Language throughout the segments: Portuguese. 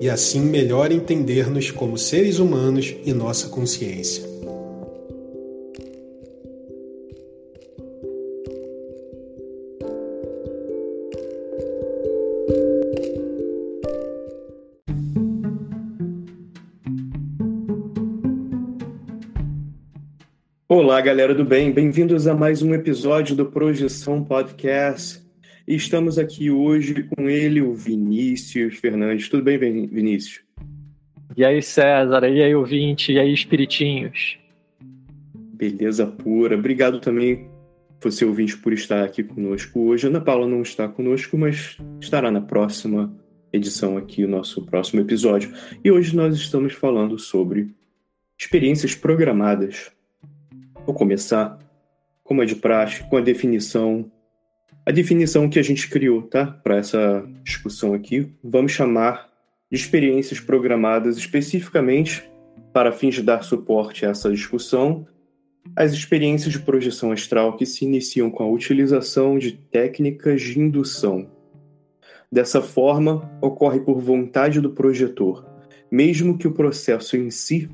e assim melhor entender-nos como seres humanos e nossa consciência. Olá, galera do bem, bem-vindos a mais um episódio do Projeção Podcast. E estamos aqui hoje com ele, o Vinícius Fernandes. Tudo bem, Vinícius? E aí, César? E aí, ouvinte? E aí, espiritinhos? Beleza pura. Obrigado também, você ouvinte, por estar aqui conosco hoje. Ana Paula não está conosco, mas estará na próxima edição aqui, o nosso próximo episódio. E hoje nós estamos falando sobre experiências programadas. Vou começar, como é de praxe, com a definição a definição que a gente criou, tá? Para essa discussão aqui, vamos chamar de experiências programadas especificamente para fins de dar suporte a essa discussão, as experiências de projeção astral que se iniciam com a utilização de técnicas de indução. Dessa forma, ocorre por vontade do projetor, mesmo que o processo em si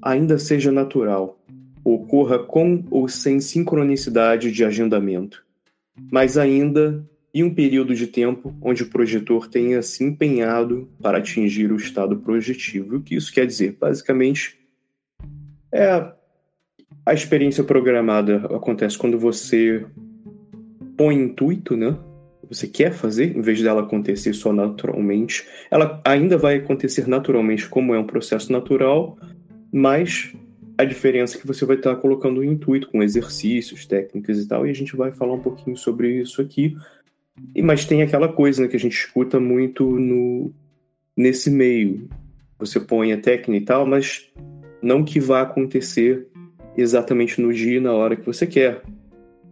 ainda seja natural, ocorra com ou sem sincronicidade de agendamento mas ainda em um período de tempo onde o projetor tenha se empenhado para atingir o estado projetivo. O que isso quer dizer? Basicamente, é a experiência programada acontece quando você põe intuito, né? Você quer fazer, em vez dela acontecer só naturalmente. Ela ainda vai acontecer naturalmente, como é um processo natural, mas a diferença é que você vai estar colocando o intuito com exercícios, técnicas e tal, e a gente vai falar um pouquinho sobre isso aqui. Mas tem aquela coisa né, que a gente escuta muito no, nesse meio. Você põe a técnica e tal, mas não que vá acontecer exatamente no dia e na hora que você quer.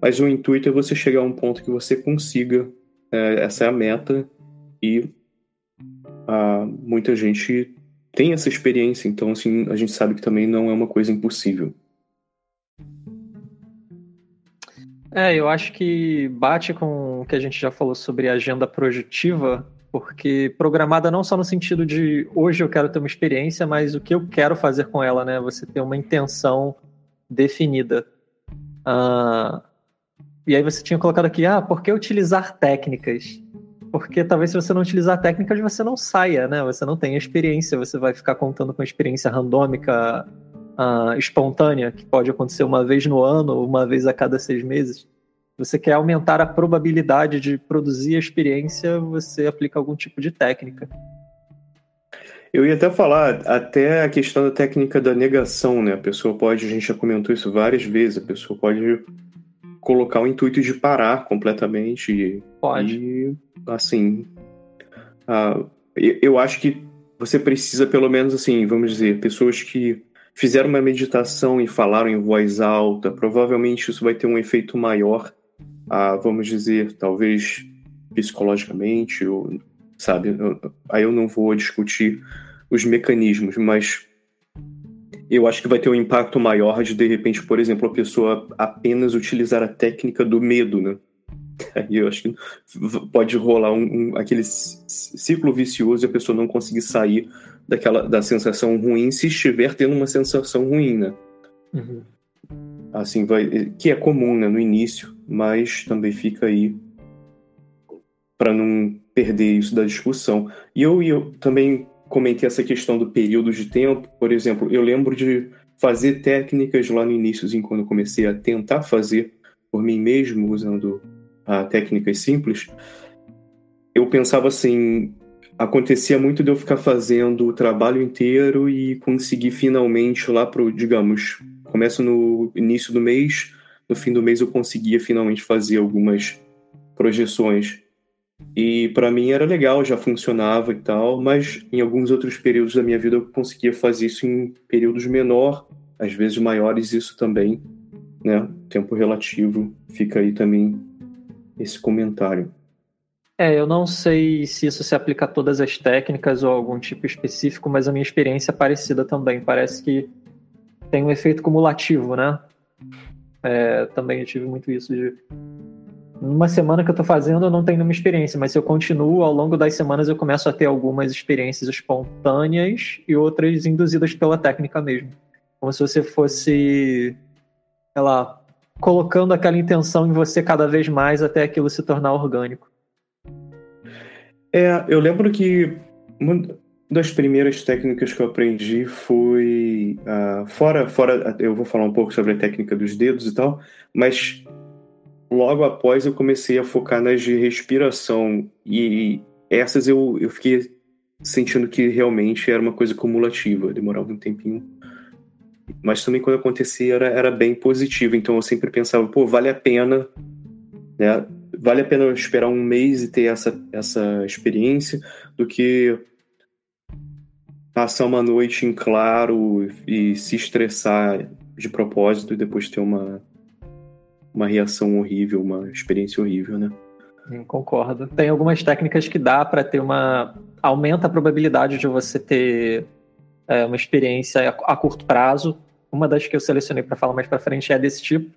Mas o intuito é você chegar a um ponto que você consiga. É, essa é a meta. E a, muita gente tem essa experiência, então assim, a gente sabe que também não é uma coisa impossível. É, eu acho que bate com o que a gente já falou sobre agenda projetiva, porque programada não só no sentido de hoje eu quero ter uma experiência, mas o que eu quero fazer com ela, né? Você ter uma intenção definida. Uh, e aí você tinha colocado aqui, ah, por que utilizar técnicas? Porque talvez se você não utilizar técnicas, você não saia, né? Você não tem experiência, você vai ficar contando com experiência randômica uh, espontânea, que pode acontecer uma vez no ano ou uma vez a cada seis meses, você quer aumentar a probabilidade de produzir a experiência, você aplica algum tipo de técnica. Eu ia até falar, até a questão da técnica da negação, né? A pessoa pode, a gente já comentou isso várias vezes, a pessoa pode colocar o intuito de parar completamente. Pode. E, assim, uh, eu acho que você precisa, pelo menos, assim, vamos dizer, pessoas que fizeram uma meditação e falaram em voz alta, provavelmente isso vai ter um efeito maior, uh, vamos dizer, talvez psicologicamente, ou, sabe? Aí eu não vou discutir os mecanismos, mas eu acho que vai ter um impacto maior de, de repente, por exemplo, a pessoa apenas utilizar a técnica do medo, né? Aí eu acho que pode rolar um, um, aquele ciclo vicioso e a pessoa não conseguir sair daquela da sensação ruim se estiver tendo uma sensação ruim, né? Uhum. Assim vai, que é comum, né, no início, mas também fica aí para não perder isso da discussão. E eu, eu também comentei essa questão do período de tempo, por exemplo, eu lembro de fazer técnicas lá no início, quando eu comecei a tentar fazer por mim mesmo, usando ah, técnicas simples, eu pensava assim, acontecia muito de eu ficar fazendo o trabalho inteiro e conseguir finalmente lá pro, digamos, começo no início do mês, no fim do mês eu conseguia finalmente fazer algumas projeções. E para mim era legal, já funcionava e tal, mas em alguns outros períodos da minha vida eu conseguia fazer isso em períodos menor, às vezes maiores, isso também, né? Tempo relativo, fica aí também esse comentário. É, eu não sei se isso se aplica a todas as técnicas ou algum tipo específico, mas a minha experiência é parecida também. Parece que tem um efeito cumulativo, né? É, também eu tive muito isso de numa semana que eu tô fazendo eu não tenho nenhuma experiência, mas se eu continuo ao longo das semanas eu começo a ter algumas experiências espontâneas e outras induzidas pela técnica mesmo. Como se você fosse, sei lá, colocando aquela intenção em você cada vez mais até aquilo se tornar orgânico. É, eu lembro que uma das primeiras técnicas que eu aprendi foi uh, fora, fora, eu vou falar um pouco sobre a técnica dos dedos e tal, mas logo após eu comecei a focar nas de respiração e essas eu, eu fiquei sentindo que realmente era uma coisa cumulativa, demorava um tempinho. Mas também quando acontecia era, era bem positivo, então eu sempre pensava, pô, vale a pena, né? Vale a pena esperar um mês e ter essa, essa experiência do que passar uma noite em claro e se estressar de propósito e depois ter uma, uma reação horrível, uma experiência horrível, né? Eu concordo. Tem algumas técnicas que dá para ter uma. aumenta a probabilidade de você ter é, uma experiência a, curto prazo. Uma das que eu selecionei para falar mais para frente é desse tipo.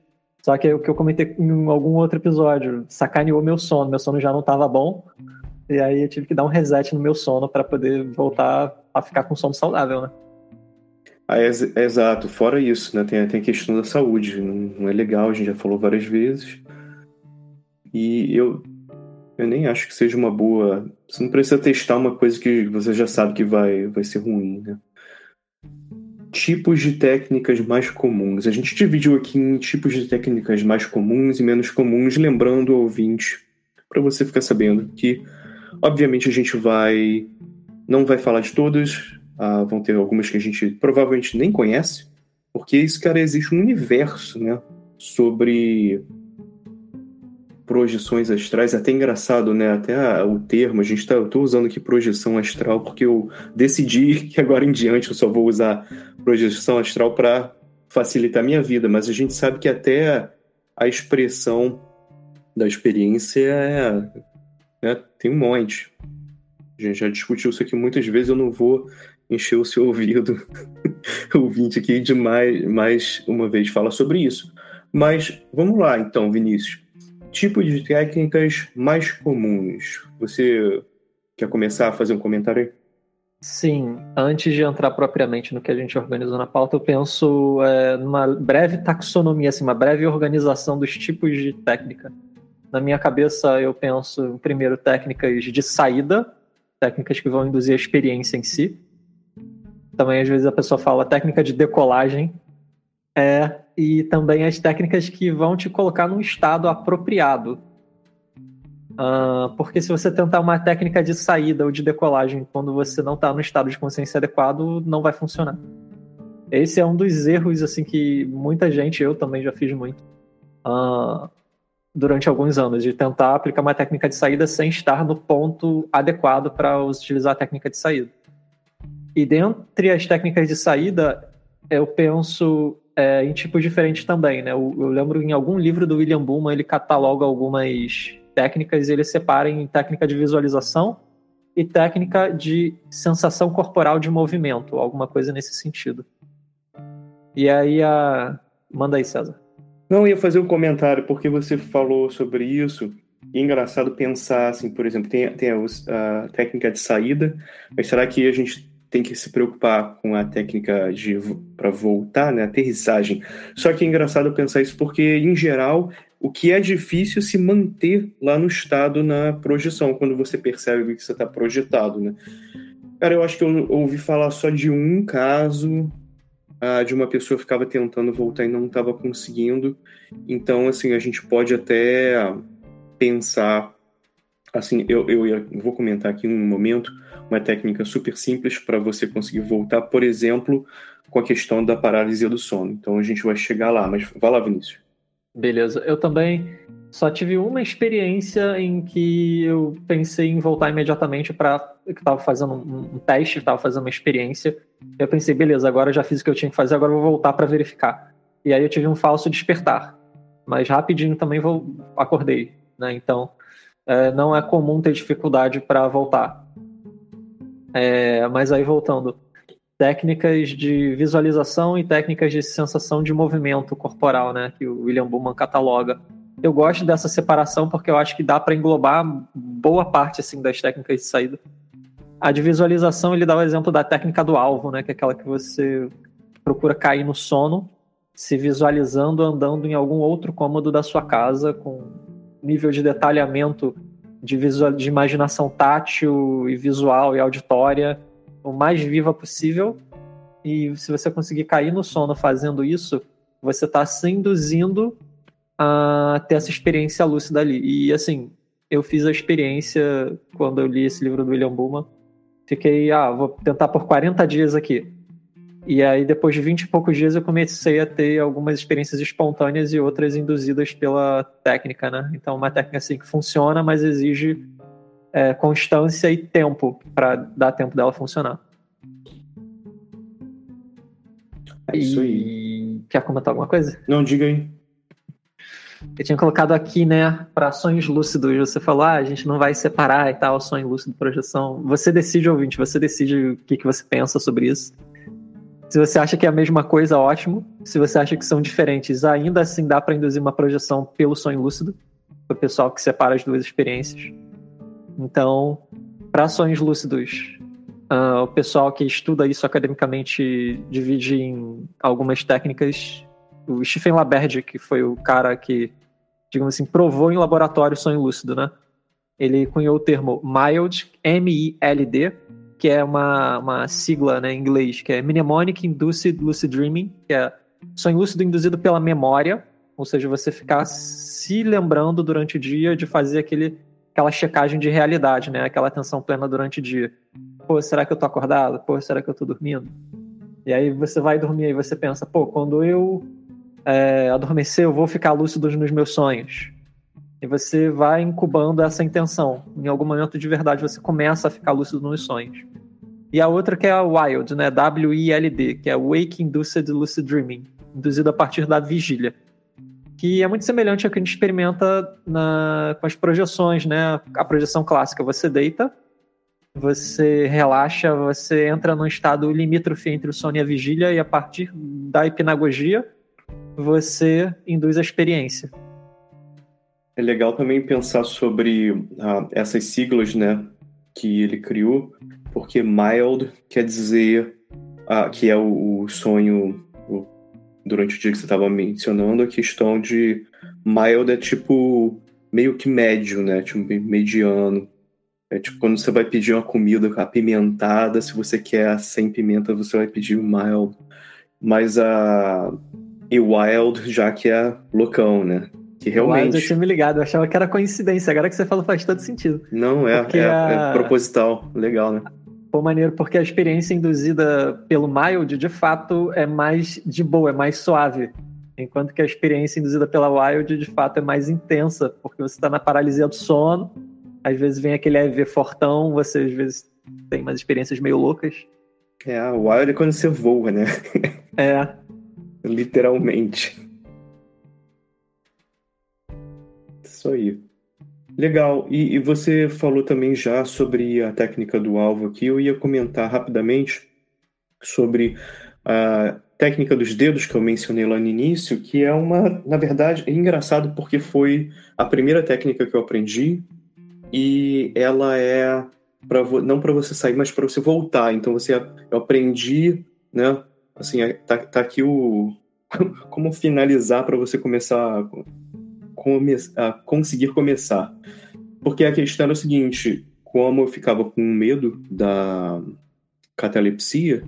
Só que é o que eu comentei em algum outro episódio sacaneou meu sono. Meu sono já não estava bom. E aí eu tive que dar um reset no meu sono para poder voltar a ficar com sono saudável, né? Ah, é, é, exato, fora isso, né? Tem, tem a questão da saúde, não, não, é legal, a gente já falou várias vezes. E eu, eu nem acho que seja uma boa. Você não precisa testar uma coisa que você já sabe que vai, vai ser ruim, né? Tipos de técnicas mais comuns. A gente dividiu aqui em tipos de técnicas mais comuns e menos comuns, lembrando ao ouvinte, para você ficar sabendo que, obviamente, a gente vai. Não vai falar de todas, ah, vão ter algumas que a gente provavelmente nem conhece, porque isso, cara, existe um universo, né? Sobre projeções astrais, até engraçado, né? Até o termo, a gente tá, eu tô usando aqui projeção astral porque eu decidi que agora em diante eu só vou usar projeção astral para facilitar minha vida, mas a gente sabe que até a expressão da experiência é, né, tem um monte. A gente já discutiu isso aqui muitas vezes, eu não vou encher o seu ouvido, ouvinte aqui, de mais, mais uma vez fala sobre isso. Mas vamos lá, então, Vinícius. Tipo de técnicas mais comuns. Você quer começar a fazer um comentário aí? Sim, antes de entrar propriamente no que a gente organizou na pauta, eu penso é, numa breve taxonomia, assim, uma breve organização dos tipos de técnica. Na minha cabeça, eu penso, primeiro, técnicas de saída, técnicas que vão induzir a experiência em si. Também às vezes a pessoa fala técnica de decolagem. É, e também as técnicas que vão te colocar num estado apropriado. Uh, porque se você tentar uma técnica de saída ou de decolagem quando você não está no estado de consciência adequado, não vai funcionar. Esse é um dos erros assim que muita gente, eu também já fiz muito, uh, durante alguns anos, de tentar aplicar uma técnica de saída sem estar no ponto adequado para utilizar a técnica de saída. E dentre as técnicas de saída, eu penso é, em tipos diferentes também, né? Eu, eu, lembro em algum livro do William Bullman, ele cataloga algumas técnicas ele separa em técnica de visualização e técnica de sensação corporal de movimento, alguma coisa nesse sentido. E aí a. Manda aí, César. Não, ia fazer um comentário, porque você falou sobre isso. E é engraçado pensar, assim, por exemplo, tem, tem a, a, técnica de saída, mas será que a gente tem que se preocupar com a técnica de para voltar, né, aterrissagem? Só que é engraçado pensar isso porque, em geral, o que é difícil se manter lá no estado na projeção, quando você percebe que você está projetado, né? Cara, eu acho que eu ouvi falar só de um caso uh, de uma pessoa que ficava tentando voltar e não estava conseguindo. Então, assim, a gente pode até pensar, assim, eu, eu vou comentar aqui um momento uma técnica super simples para você conseguir voltar, por exemplo, com a questão da paralisia do sono. Então a gente vai chegar lá, mas vai lá, Vinícius. Beleza, eu também só tive uma experiência em que eu pensei em voltar imediatamente para. Eu estava fazendo um, um teste, estava fazendo uma experiência. Eu pensei, beleza, agora já fiz o que eu tinha que fazer, agora eu vou voltar para verificar. E aí eu tive um falso despertar. Mas rapidinho também vou, acordei. Né? Então, é, não é comum ter dificuldade para voltar. É, mas aí voltando, técnicas de visualização e técnicas de sensação de movimento corporal, né, que o William Bullman cataloga. Eu gosto dessa separação porque eu acho que dá para englobar boa parte assim das técnicas de saída. A de visualização ele dá o exemplo da técnica do alvo, né, que é aquela que você procura cair no sono, se visualizando andando em algum outro cômodo da sua casa com nível de detalhamento de, visual, de imaginação tátil e visual e auditória o mais viva possível. E se você conseguir cair no sono fazendo isso, você está se induzindo a ter essa experiência lúcida ali. E assim, eu fiz a experiência quando eu li esse livro do William Bullman. Fiquei, ah, vou tentar por 40 dias aqui. E aí, depois de 20 e poucos dias, eu comecei a ter algumas experiências espontâneas e outras induzidas pela técnica, né? Então, uma técnica assim que funciona, mas exige é, constância e tempo para dar tempo dela funcionar. É isso aí. Quer comentar alguma coisa? Não, diga aí. Eu tinha colocado aqui, né, para sonhos lúcidos. Você falou, ah, a gente não vai separar e tal, sonho lúcido, projeção. Você decide, ouvinte, você decide o que, que você pensa sobre isso. Se você acha que é a mesma coisa, ótimo. Se você acha que são diferentes, ainda assim dá para induzir uma projeção pelo sonho lúcido, para o pessoal que separa as duas experiências. Então, para sonhos lúcidos, uh, o pessoal que estuda isso academicamente divide em algumas técnicas. O Stephen Laberde, que foi o cara que, digamos assim, provou em laboratório sonho lúcido, né? Ele cunhou o termo MILD, M-I-L-D, que é uma, uma sigla né, em inglês, que é Mnemonic Induced Lucid Dreaming, que é sonho lúcido induzido pela memória, ou seja, você ficar se lembrando durante o dia de fazer aquele, aquela checagem de realidade, né? Aquela atenção plena durante o dia. Pô, será que eu tô acordado? Pô, será que eu tô dormindo? E aí você vai dormir e você pensa, pô, quando eu é, adormecer, eu vou ficar lúcido nos meus sonhos. E você vai incubando essa intenção. Em algum momento de verdade você começa a ficar lúcido nos sonhos. E a outra que é a WILD, né? W-I-L-D, que é Wake Induced Lucid Dreaming, induzido a partir da vigília. Que é muito semelhante ao que a gente experimenta na, com as projeções, né? A projeção clássica, você deita, você relaxa, você entra num estado limítrofe entre o sono e a vigília, e a partir da hipnagogia, você induz a experiência. É legal também pensar sobre ah, essas siglas, né, que ele criou, porque mild quer dizer ah, que é o, o sonho o, durante o dia que você estava mencionando, a questão de mild é tipo meio que médio, né, tipo mediano. É tipo quando você vai pedir uma comida apimentada, se você quer sem pimenta, você vai pedir mild. Mas a e wild já que é loucão, né? Que realmente. Wild eu tinha me ligado, eu achava que era coincidência. Agora que você falou faz todo sentido. Não, é, é, a... é proposital. Legal, né? Pô, maneiro, porque a experiência induzida pelo mild, de fato, é mais de boa, é mais suave. Enquanto que a experiência induzida pela wild, de fato, é mais intensa, porque você está na paralisia do sono, às vezes vem aquele AV fortão, você às vezes tem umas experiências meio loucas. É, a wild é quando você voa, né? É. Literalmente. Isso aí. Legal. E, e, você falou também já sobre a técnica do alvo aqui. Eu ia comentar rapidamente sobre a técnica dos dedos que eu mencionei lá no início, que é uma, na verdade, é engraçado porque foi a primeira técnica que eu aprendi e ela é para não para você sair, mas para você voltar. Então você eu aprendi, né? Assim, é, tá, tá aqui o como finalizar para você começar a, a conseguir começar. Porque a questão era o seguinte, como eu ficava com medo da catalepsia,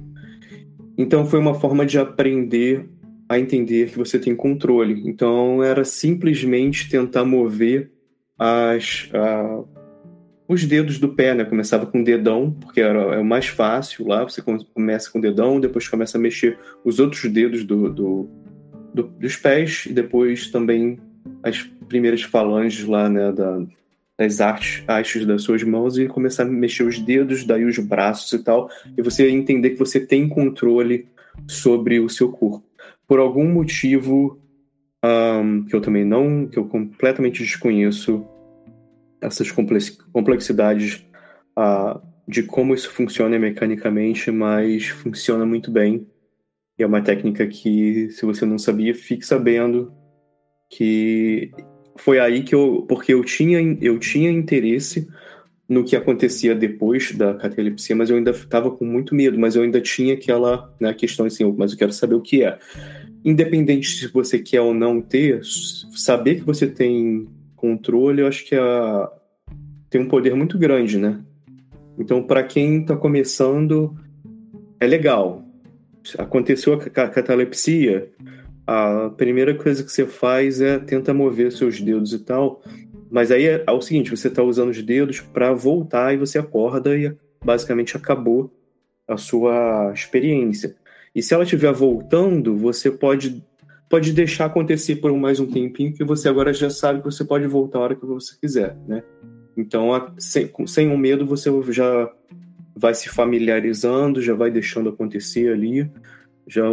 então foi uma forma de aprender a entender que você tem controle. Então era simplesmente tentar mover as, a, os dedos do pé, né? Começava com o dedão, porque era é o mais fácil lá. Você começa com o dedão, depois começa a mexer os outros dedos do, do, do dos pés e depois também as primeiras falanges lá, né? Da, das artes, das suas mãos e começar a mexer os dedos, daí os braços e tal, e você entender que você tem controle sobre o seu corpo. Por algum motivo um, que eu também não, que eu completamente desconheço, essas complexidades uh, de como isso funciona mecanicamente, mas funciona muito bem. E é uma técnica que, se você não sabia, fique sabendo que foi aí que eu, porque eu tinha, eu tinha interesse no que acontecia depois da catalepsia, mas eu ainda estava com muito medo, mas eu ainda tinha aquela né, questão assim, mas eu quero saber o que é. Independente se você quer ou não ter, saber que você tem controle, eu acho que é, tem um poder muito grande, né? Então, para quem está começando, é legal. Aconteceu a catalepsia, a primeira coisa que você faz é tenta mover seus dedos e tal. Mas aí é, é o seguinte, você está usando os dedos para voltar e você acorda e basicamente acabou a sua experiência. E se ela estiver voltando, você pode pode deixar acontecer por mais um tempinho, que você agora já sabe que você pode voltar a hora que você quiser, né? Então, sem, sem um medo, você já vai se familiarizando, já vai deixando acontecer ali, já,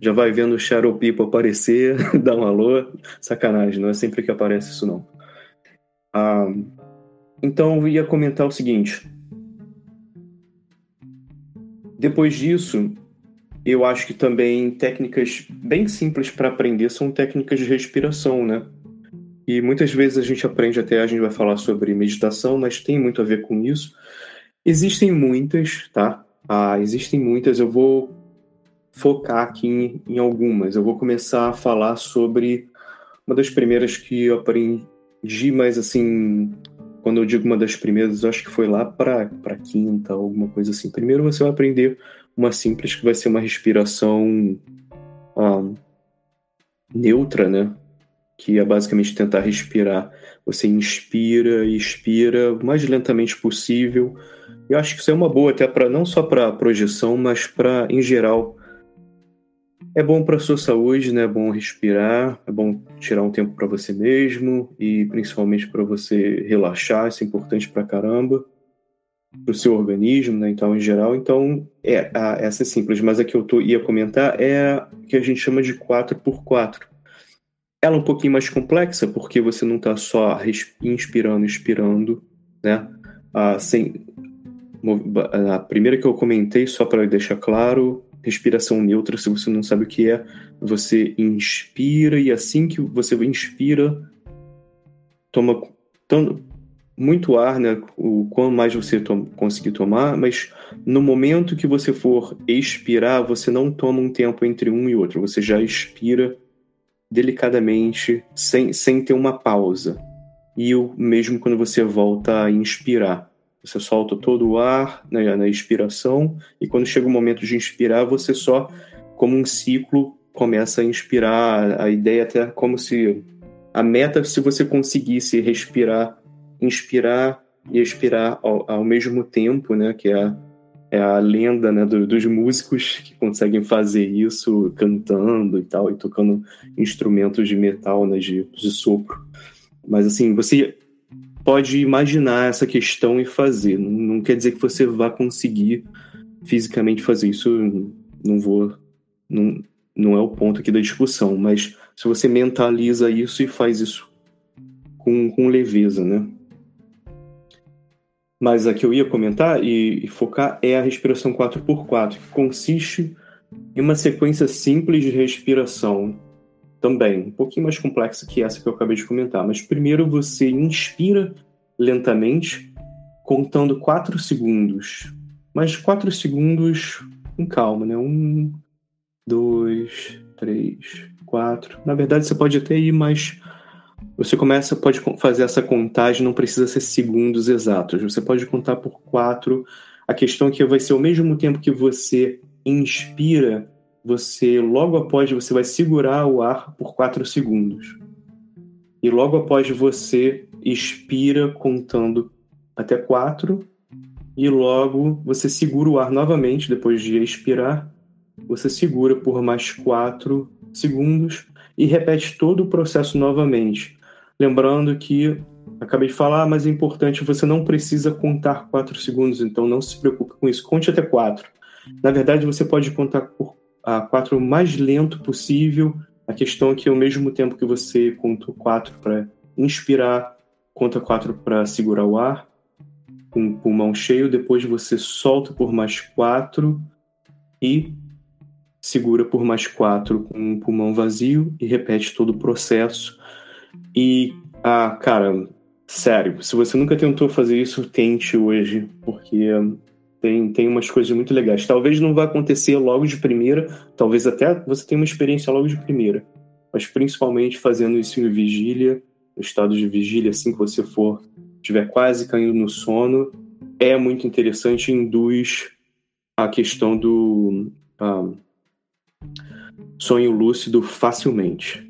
já vai vendo o Shadow People aparecer, dar um alô. Sacanagem, não é sempre que aparece isso, não. Ah, então, eu ia comentar o seguinte. Depois disso, eu acho que também técnicas bem simples para aprender são técnicas de respiração, né? E muitas vezes a gente aprende até, a gente vai falar sobre meditação, mas tem muito a ver com isso. Existem muitas, tá? Ah, existem muitas, eu vou focar aqui em, em algumas. Eu vou começar a falar sobre uma das primeiras que eu aprendi, mas assim, quando eu digo uma das primeiras, acho que foi lá para quinta, alguma coisa assim. Primeiro você vai aprender uma simples que vai ser uma respiração um, neutra, né? Que é basicamente tentar respirar. Você inspira e expira o mais lentamente possível. Eu acho que isso é uma boa até para não só para projeção, mas para em geral é bom para sua saúde, né? É bom respirar, é bom tirar um tempo para você mesmo e principalmente para você relaxar, isso é importante para caramba para o seu organismo, né? Então, em geral, então é a, essa é simples, mas a que eu tô, ia comentar é a que a gente chama de 4x4. Ela é um pouquinho mais complexa porque você não está só inspirando, expirando, né? Ah, sem, a primeira que eu comentei, só para deixar claro, respiração neutra, se você não sabe o que é, você inspira e assim que você inspira, toma tanto, muito ar, né? O quanto mais você to conseguir tomar, mas no momento que você for expirar, você não toma um tempo entre um e outro, você já expira delicadamente, sem, sem ter uma pausa. E o mesmo quando você volta a inspirar. Você solta todo o ar né, na inspiração, e quando chega o momento de inspirar, você só, como um ciclo, começa a inspirar. A ideia até como se. A meta, se você conseguisse respirar, inspirar e expirar ao, ao mesmo tempo, né? Que é a, é a lenda né, do, dos músicos que conseguem fazer isso cantando e tal, e tocando instrumentos de metal, né, de, de sopro. Mas assim, você pode imaginar essa questão e fazer. Não, não quer dizer que você vá conseguir fisicamente fazer isso. Não vou. Não, não é o ponto aqui da discussão, mas se você mentaliza isso e faz isso com, com leveza, né? Mas a que eu ia comentar e, e focar é a respiração 4x4, que consiste em uma sequência simples de respiração também, um pouquinho mais complexa que essa que eu acabei de comentar. Mas primeiro você inspira lentamente, contando 4 segundos. Mas 4 segundos com calma, né? Um, dois, três, quatro. Na verdade, você pode até ir mais. Você começa, pode fazer essa contagem, não precisa ser segundos exatos. Você pode contar por quatro. A questão é que vai ser ao mesmo tempo que você inspira, você logo após você vai segurar o ar por 4 segundos. E logo após você expira contando até 4 e logo você segura o ar novamente depois de expirar. Você segura por mais 4 segundos e repete todo o processo novamente. Lembrando que acabei de falar, mas é importante, você não precisa contar 4 segundos, então não se preocupe com isso. Conte até 4. Na verdade, você pode contar por a 4 o mais lento possível. A questão é que ao mesmo tempo que você conta 4 para inspirar, conta 4 para segurar o ar, com o pulmão cheio, depois você solta por mais 4 e segura por mais 4 com o pulmão vazio e repete todo o processo. E, ah, cara, sério, se você nunca tentou fazer isso, tente hoje, porque tem, tem umas coisas muito legais. Talvez não vá acontecer logo de primeira, talvez até você tenha uma experiência logo de primeira, mas principalmente fazendo isso em vigília, no estado de vigília, assim que você for, estiver quase caindo no sono, é muito interessante, induz a questão do ah, sonho lúcido facilmente.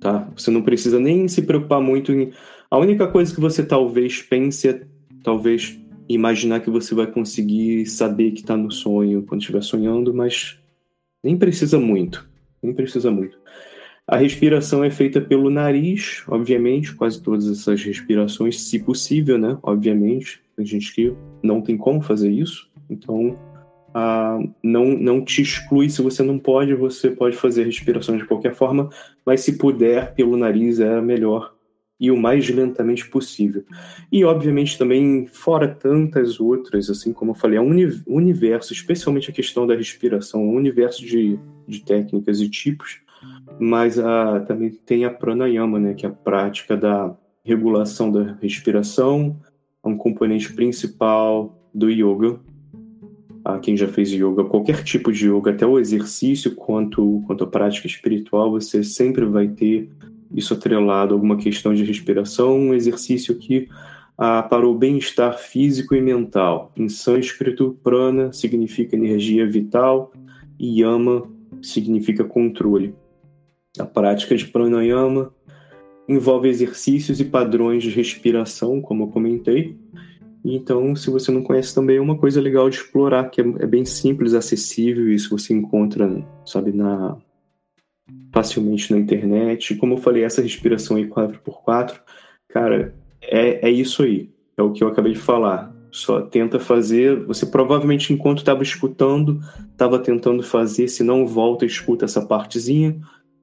Tá? Você não precisa nem se preocupar muito em. A única coisa que você talvez pense é talvez imaginar que você vai conseguir saber que está no sonho quando estiver sonhando, mas nem precisa muito. Nem precisa muito. A respiração é feita pelo nariz, obviamente, quase todas essas respirações, se possível, né? Obviamente, tem gente que não tem como fazer isso, então ah, não, não te exclui. Se você não pode, você pode fazer respiração de qualquer forma, mas se puder, pelo nariz é melhor e o mais lentamente possível. E, obviamente, também, fora tantas outras, assim como eu falei, é um universo, especialmente a questão da respiração, um universo de, de técnicas e tipos, mas a, também tem a pranayama, né, que é a prática da regulação da respiração, é um componente principal do yoga. A quem já fez yoga, qualquer tipo de yoga, até o exercício quanto, quanto a prática espiritual, você sempre vai ter isso atrelado a alguma questão de respiração, um exercício que ah, para o bem-estar físico e mental. Em sânscrito, prana significa energia vital e yama significa controle. A prática de pranayama envolve exercícios e padrões de respiração, como eu comentei. Então, se você não conhece também, é uma coisa legal de explorar, que é, é bem simples, acessível, isso você encontra, sabe, na, facilmente na internet. Como eu falei, essa respiração aí 4x4, cara, é, é isso aí. É o que eu acabei de falar. Só tenta fazer. Você provavelmente, enquanto estava escutando, estava tentando fazer. Se não, volta e escuta essa partezinha.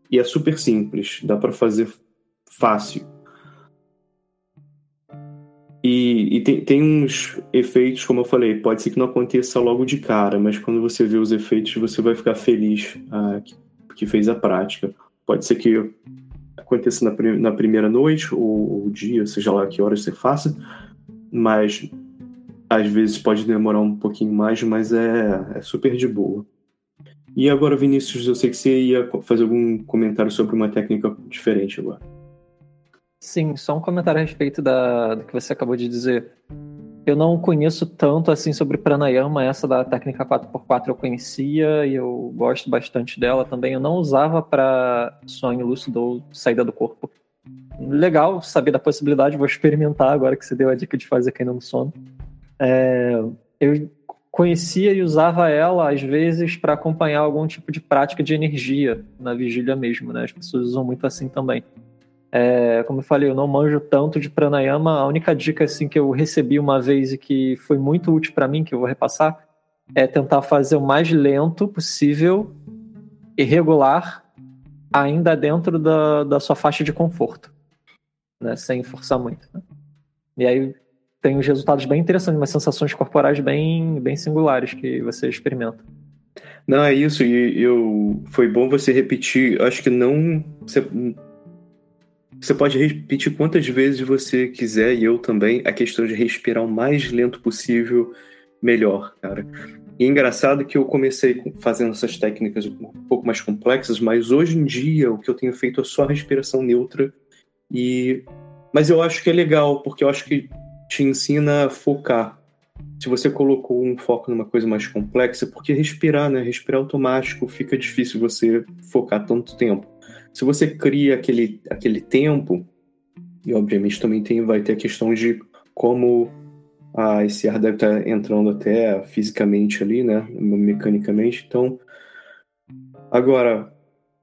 E é super simples. Dá para fazer fácil. E, e tem, tem, uns efeitos, como eu falei, pode ser que não aconteça logo de cara, mas quando você vê os efeitos, você vai ficar feliz. Ah, fez a prática. Pode ser que aconteça na, na primeira noite ou, ou dia, seja lá que horas você faça, mas às vezes pode demorar um pouquinho mais, mas é, é super de boa. E agora, Vinícius, eu sei que você ia fazer algum comentário sobre uma técnica diferente agora. Sim, só um comentário a respeito da, do que você acabou de dizer. Eu não conheço tanto assim sobre pranayama, essa da técnica 4x4 eu conhecia e eu gosto bastante dela também. Eu não usava para sonho lúcido ou saída do corpo. Legal saber da possibilidade, vou experimentar agora que você deu a dica de fazer caindo no sono. É, eu conhecia e usava ela às vezes para acompanhar algum tipo de prática de energia na vigília mesmo, né? As pessoas usam muito assim também. É, como eu falei, eu não manjo tanto de pranayama. A única dica assim que eu recebi uma vez e que foi muito útil para mim, que eu vou repassar, é tentar fazer o mais lento possível e regular, ainda dentro da, da sua faixa de conforto, né? sem forçar muito. Né? E aí tem uns resultados bem interessantes, umas sensações corporais bem, bem singulares que você experimenta. Não, é isso, e eu foi bom você repetir. Acho que não. Você você pode repetir quantas vezes você quiser, e eu também, a questão de respirar o mais lento possível, melhor, cara. E é engraçado que eu comecei fazendo essas técnicas um pouco mais complexas, mas hoje em dia o que eu tenho feito é só respiração neutra. E mas eu acho que é legal, porque eu acho que te ensina a focar. Se você colocou um foco numa coisa mais complexa, porque respirar, né? Respirar automático, fica difícil você focar tanto tempo se você cria aquele, aquele tempo, e obviamente também tem, vai ter a questão de como ah, esse ar deve estar entrando até fisicamente ali, né? Mecanicamente. Então, agora,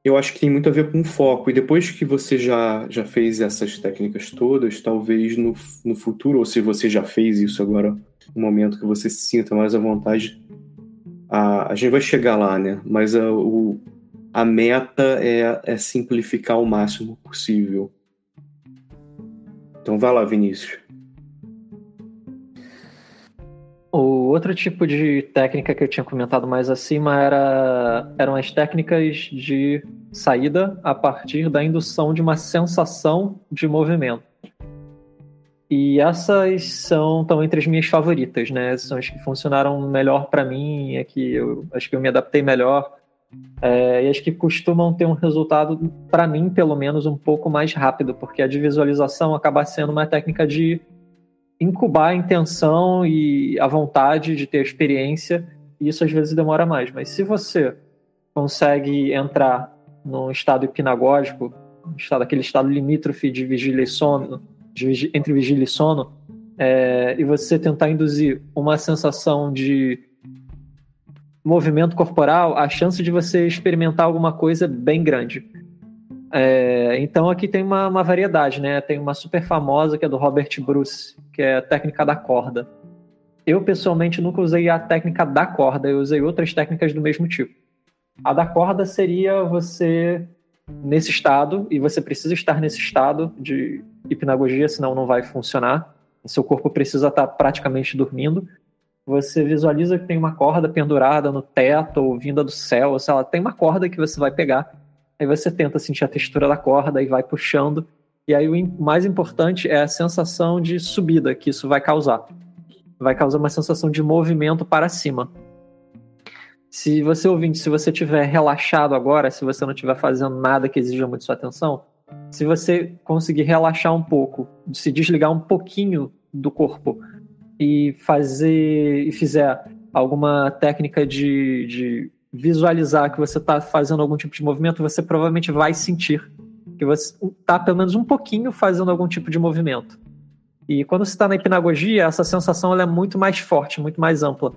eu acho que tem muito a ver com foco. E depois que você já, já fez essas técnicas todas, talvez no, no futuro, ou se você já fez isso agora, no momento que você se sinta mais à vontade, a, a gente vai chegar lá, né? Mas a, o, a meta é, é simplificar o máximo possível. Então vai lá, Vinícius. O outro tipo de técnica que eu tinha comentado mais acima era, eram as técnicas de saída a partir da indução de uma sensação de movimento. E essas são estão entre as minhas favoritas, né? São as que funcionaram melhor para mim, é que eu acho que eu me adaptei melhor é, e acho que costumam ter um resultado, para mim, pelo menos, um pouco mais rápido, porque a de visualização acaba sendo uma técnica de incubar a intenção e a vontade de ter experiência, e isso às vezes demora mais. Mas se você consegue entrar num estado hipnagógico, estado, aquele estado limítrofe de vigília e sono, de, entre vigília e sono, é, e você tentar induzir uma sensação de movimento corporal, a chance de você experimentar alguma coisa é bem grande. É, então aqui tem uma, uma, variedade, né? Tem uma super famosa que é do Robert Bruce, que é a técnica da corda. Eu pessoalmente nunca usei a técnica da corda, eu usei outras técnicas do mesmo tipo. A da corda seria você nesse estado, e você precisa estar nesse estado de hipnagogia, senão não vai funcionar. Seu corpo precisa estar praticamente dormindo você visualiza que tem uma corda pendurada no teto ou vinda do céu, ou sei lá, tem uma corda que você vai pegar, aí você tenta sentir a textura da corda e vai puxando, e aí o mais importante é a sensação de subida que isso vai causar. Vai causar uma sensação de movimento para cima. Se você ouvinte, se você estiver relaxado agora, se você não estiver fazendo nada que exija muito sua atenção, se você conseguir relaxar um pouco, se desligar um pouquinho do corpo e fazer e fizer alguma técnica de, de visualizar que você está fazendo algum tipo de movimento, você provavelmente vai sentir que você está pelo menos um pouquinho fazendo algum tipo de movimento. E quando você está na hipnagogia, essa sensação é muito mais forte, muito mais ampla.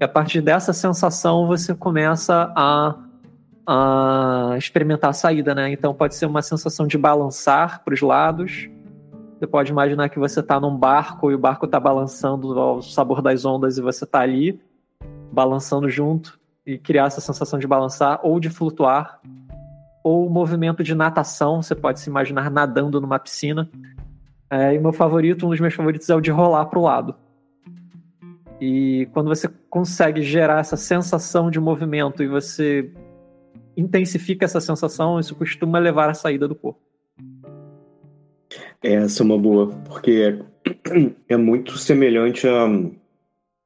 E a partir dessa sensação você começa a, a experimentar a saída, né? Então pode ser uma sensação de balançar para os lados, você pode imaginar que você está num barco e o barco está balançando ao sabor das ondas e você está ali balançando junto e criar essa sensação de balançar ou de flutuar ou movimento de natação, você pode se imaginar nadando numa piscina. É, e meu favorito, um dos meus favoritos é o de rolar para o lado. E quando você consegue gerar essa sensação de movimento e você intensifica essa sensação, isso costuma levar à saída do corpo. Essa é uma boa, porque é, é muito semelhante a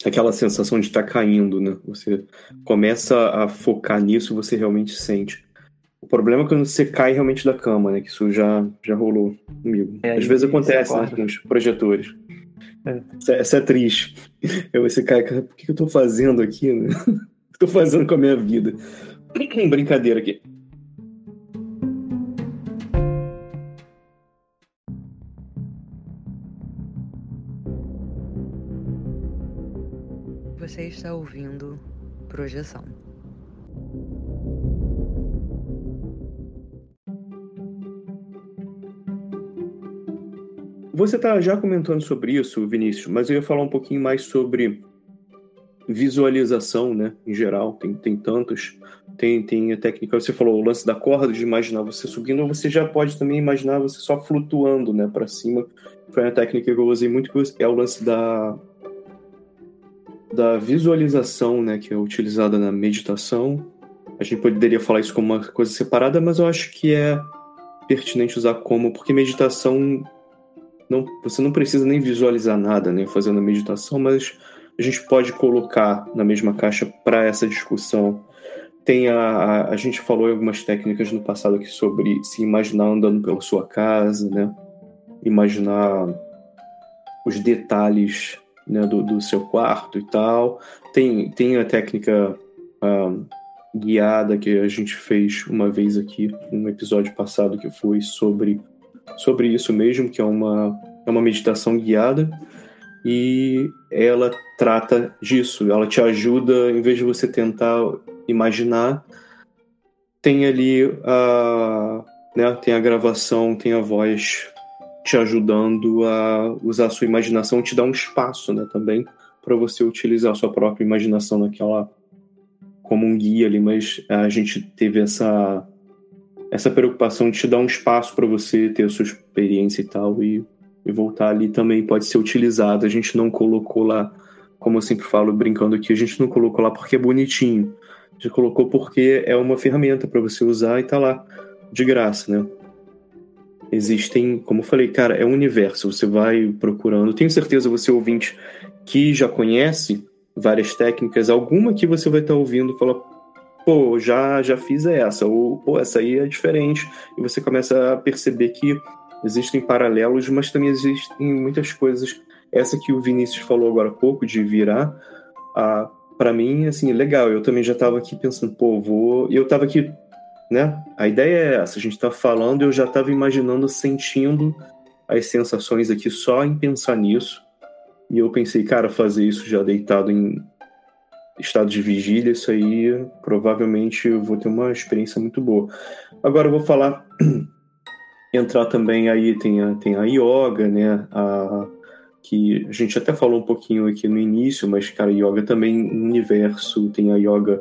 aquela sensação de estar tá caindo, né? Você começa a focar nisso, você realmente sente. O problema é quando você cai realmente da cama, né? Que isso já, já rolou comigo. É, Às vezes acontece né, com os projetores. É. Isso, é, isso é triste. Eu, esse cara, por que eu tô fazendo aqui? Né? tô fazendo com a minha vida? Brincadeira aqui. Você está ouvindo Projeção. Você está já comentando sobre isso, Vinícius, mas eu ia falar um pouquinho mais sobre visualização, né, em geral. Tem, tem tantos. Tem, tem a técnica, você falou o lance da corda, de imaginar você subindo, ou você já pode também imaginar você só flutuando, né, para cima. Foi uma técnica que eu usei muito, que é o lance da da visualização, né, que é utilizada na meditação. A gente poderia falar isso como uma coisa separada, mas eu acho que é pertinente usar como, porque meditação não, você não precisa nem visualizar nada, né, fazendo a meditação, mas a gente pode colocar na mesma caixa para essa discussão. Tem a, a, a gente falou em algumas técnicas no passado aqui sobre se imaginar andando pela sua casa, né, imaginar os detalhes né, do, do, seu quarto e tal. Tem, tem a técnica uh, guiada que a gente fez uma vez aqui, um episódio passado que foi sobre, sobre isso mesmo, que é uma, é uma meditação guiada e ela trata disso. Ela te ajuda, em vez de você tentar imaginar, tem ali a, né, tem a gravação, tem a voz te ajudando a usar a sua imaginação, te dá um espaço, né, também para você utilizar a sua própria imaginação naquela como um guia ali, mas a gente teve essa essa preocupação de te dar um espaço para você ter a sua experiência e tal e, e voltar ali também pode ser utilizado. A gente não colocou lá, como eu sempre falo brincando aqui, a gente não colocou lá porque é bonitinho. A gente colocou porque é uma ferramenta para você usar e tá lá de graça, né? Existem, como eu falei, cara, é um universo. Você vai procurando. Tenho certeza você ouvinte que já conhece várias técnicas, alguma que você vai estar tá ouvindo fala, pô, já já fiz essa, ou pô, essa aí é diferente. E você começa a perceber que existem paralelos, mas também existem muitas coisas. Essa que o Vinícius falou agora há pouco de virar, a para mim, assim, legal. Eu também já estava aqui pensando, pô, vou. Eu estava aqui né? A ideia é essa. A gente está falando, eu já estava imaginando, sentindo as sensações aqui só em pensar nisso. E eu pensei, cara, fazer isso já deitado em estado de vigília, isso aí provavelmente eu vou ter uma experiência muito boa. Agora eu vou falar, entrar também aí, tem a, tem a yoga, né? A, que a gente até falou um pouquinho aqui no início, mas, cara, yoga também um universo, tem a yoga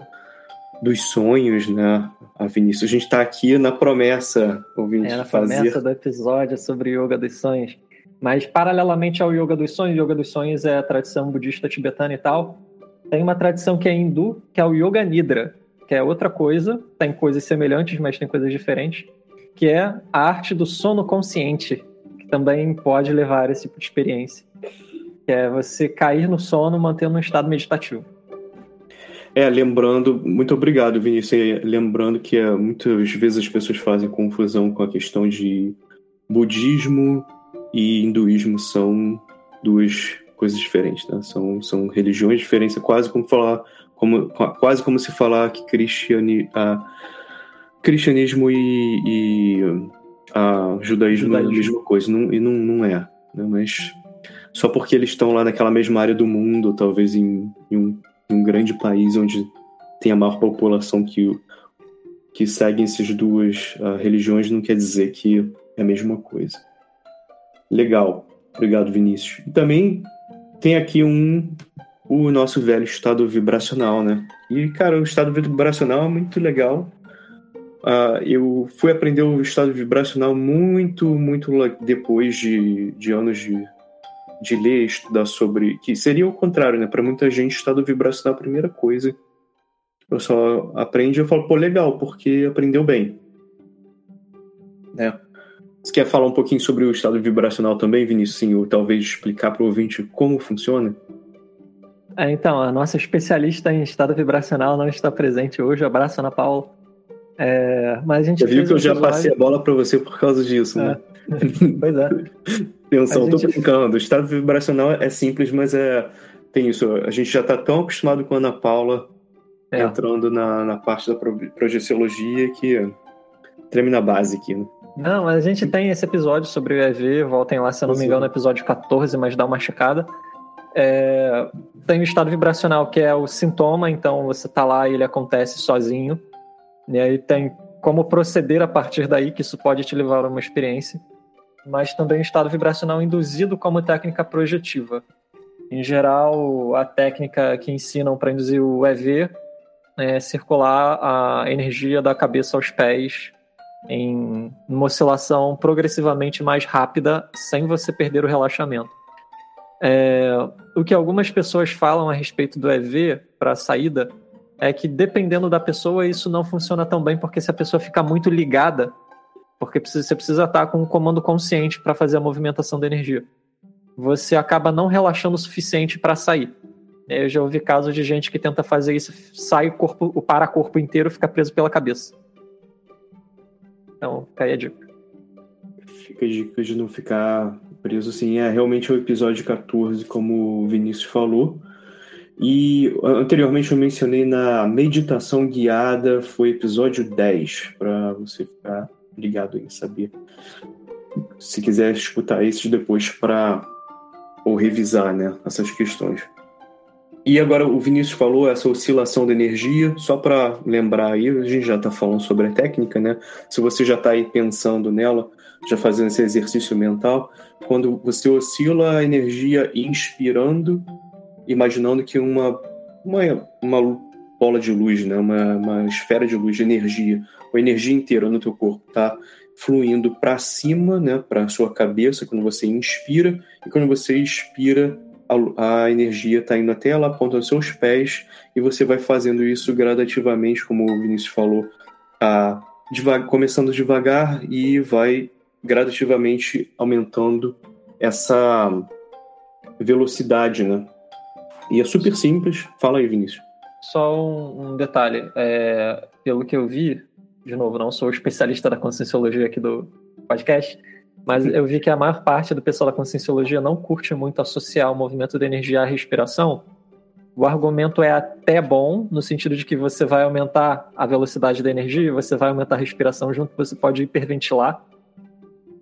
dos sonhos, né? A Vinícius, a gente está aqui na promessa, ouvindo é, na fazer... promessa do episódio sobre yoga dos sonhos. Mas paralelamente ao yoga dos sonhos, yoga dos sonhos é a tradição budista tibetana e tal. Tem uma tradição que é hindu, que é o yoga nidra, que é outra coisa, tem coisas semelhantes, mas tem coisas diferentes, que é a arte do sono consciente, que também pode levar a esse tipo de experiência. Que é você cair no sono mantendo um estado meditativo. É, lembrando, muito obrigado, Vinícius. Lembrando que é, muitas vezes as pessoas fazem confusão com a questão de budismo e hinduísmo são duas coisas diferentes, né? São, são religiões diferentes, é quase como falar, como, quase como se falar que cristiani, a, cristianismo e, e a judaísmo, judaísmo, não é a mesma coisa, não, e não, não é, né? Mas só porque eles estão lá naquela mesma área do mundo, talvez em, em um um grande país onde tem a maior população que, que seguem essas duas uh, religiões, não quer dizer que é a mesma coisa. Legal. Obrigado, Vinícius. E também tem aqui um o nosso velho estado vibracional, né? E, cara, o estado vibracional é muito legal. Uh, eu fui aprender o estado vibracional muito, muito depois de, de anos de, de ler, estudar sobre. que seria o contrário, né? Para muita gente, estado vibracional é a primeira coisa. Eu só aprende eu falo, pô, legal, porque aprendeu bem. Né? Você quer falar um pouquinho sobre o estado vibracional também, Vinícius? Ou talvez explicar para o ouvinte como funciona? É, então, a nossa especialista em estado vibracional não está presente hoje. Abraço, Ana Paula. É, mas a gente já viu que eu já episódio... passei a bola para você por causa disso, né? É. pois é. Gente... tô brincando. O estado vibracional é simples, mas é tem isso. A gente já está tão acostumado com a Ana Paula é. entrando na, na parte da projeciologia que treme na base aqui, né? Não, mas a gente tem esse episódio sobre o EV, voltem lá, se eu não me engano, no episódio 14, mas dá uma checada. É, tem o estado vibracional, que é o sintoma, então você tá lá e ele acontece sozinho. E aí tem como proceder a partir daí, que isso pode te levar a uma experiência. Mas também o estado vibracional induzido como técnica projetiva. Em geral, a técnica que ensinam para induzir o EV é circular a energia da cabeça aos pés em uma oscilação progressivamente mais rápida, sem você perder o relaxamento. É, o que algumas pessoas falam a respeito do EV para saída é que dependendo da pessoa isso não funciona tão bem porque se a pessoa fica muito ligada, porque você precisa estar com um comando consciente para fazer a movimentação da energia, você acaba não relaxando o suficiente para sair. Eu já ouvi casos de gente que tenta fazer isso, sai o corpo, o para-corpo inteiro fica preso pela cabeça. Então, fica aí a dica. Fica a dica de não ficar preso assim. É realmente o episódio 14, como o Vinícius falou. E anteriormente eu mencionei na meditação guiada, foi episódio 10, para você ficar ligado em saber. Se quiser escutar esses depois para ou revisar, né, essas questões. E agora o Vinícius falou essa oscilação de energia, só para lembrar aí, a gente já está falando sobre a técnica, né? Se você já está aí pensando nela, já fazendo esse exercício mental, quando você oscila a energia inspirando, imaginando que uma, uma, uma bola de luz, né? uma, uma esfera de luz, de energia, a energia inteira no teu corpo está fluindo para cima, né? para a sua cabeça, quando você inspira, e quando você expira, a, a energia está indo até lá, ponta dos seus pés, e você vai fazendo isso gradativamente, como o Vinícius falou, a, devagar, começando devagar e vai gradativamente aumentando essa velocidade, né? E é super simples. Fala aí, Vinícius. Só um, um detalhe. É, pelo que eu vi, de novo, não sou especialista da conscienciologia aqui do podcast, mas eu vi que a maior parte do pessoal da conscienciologia não curte muito associar o movimento da energia à respiração. O argumento é até bom, no sentido de que você vai aumentar a velocidade da energia, você vai aumentar a respiração junto, você pode hiperventilar.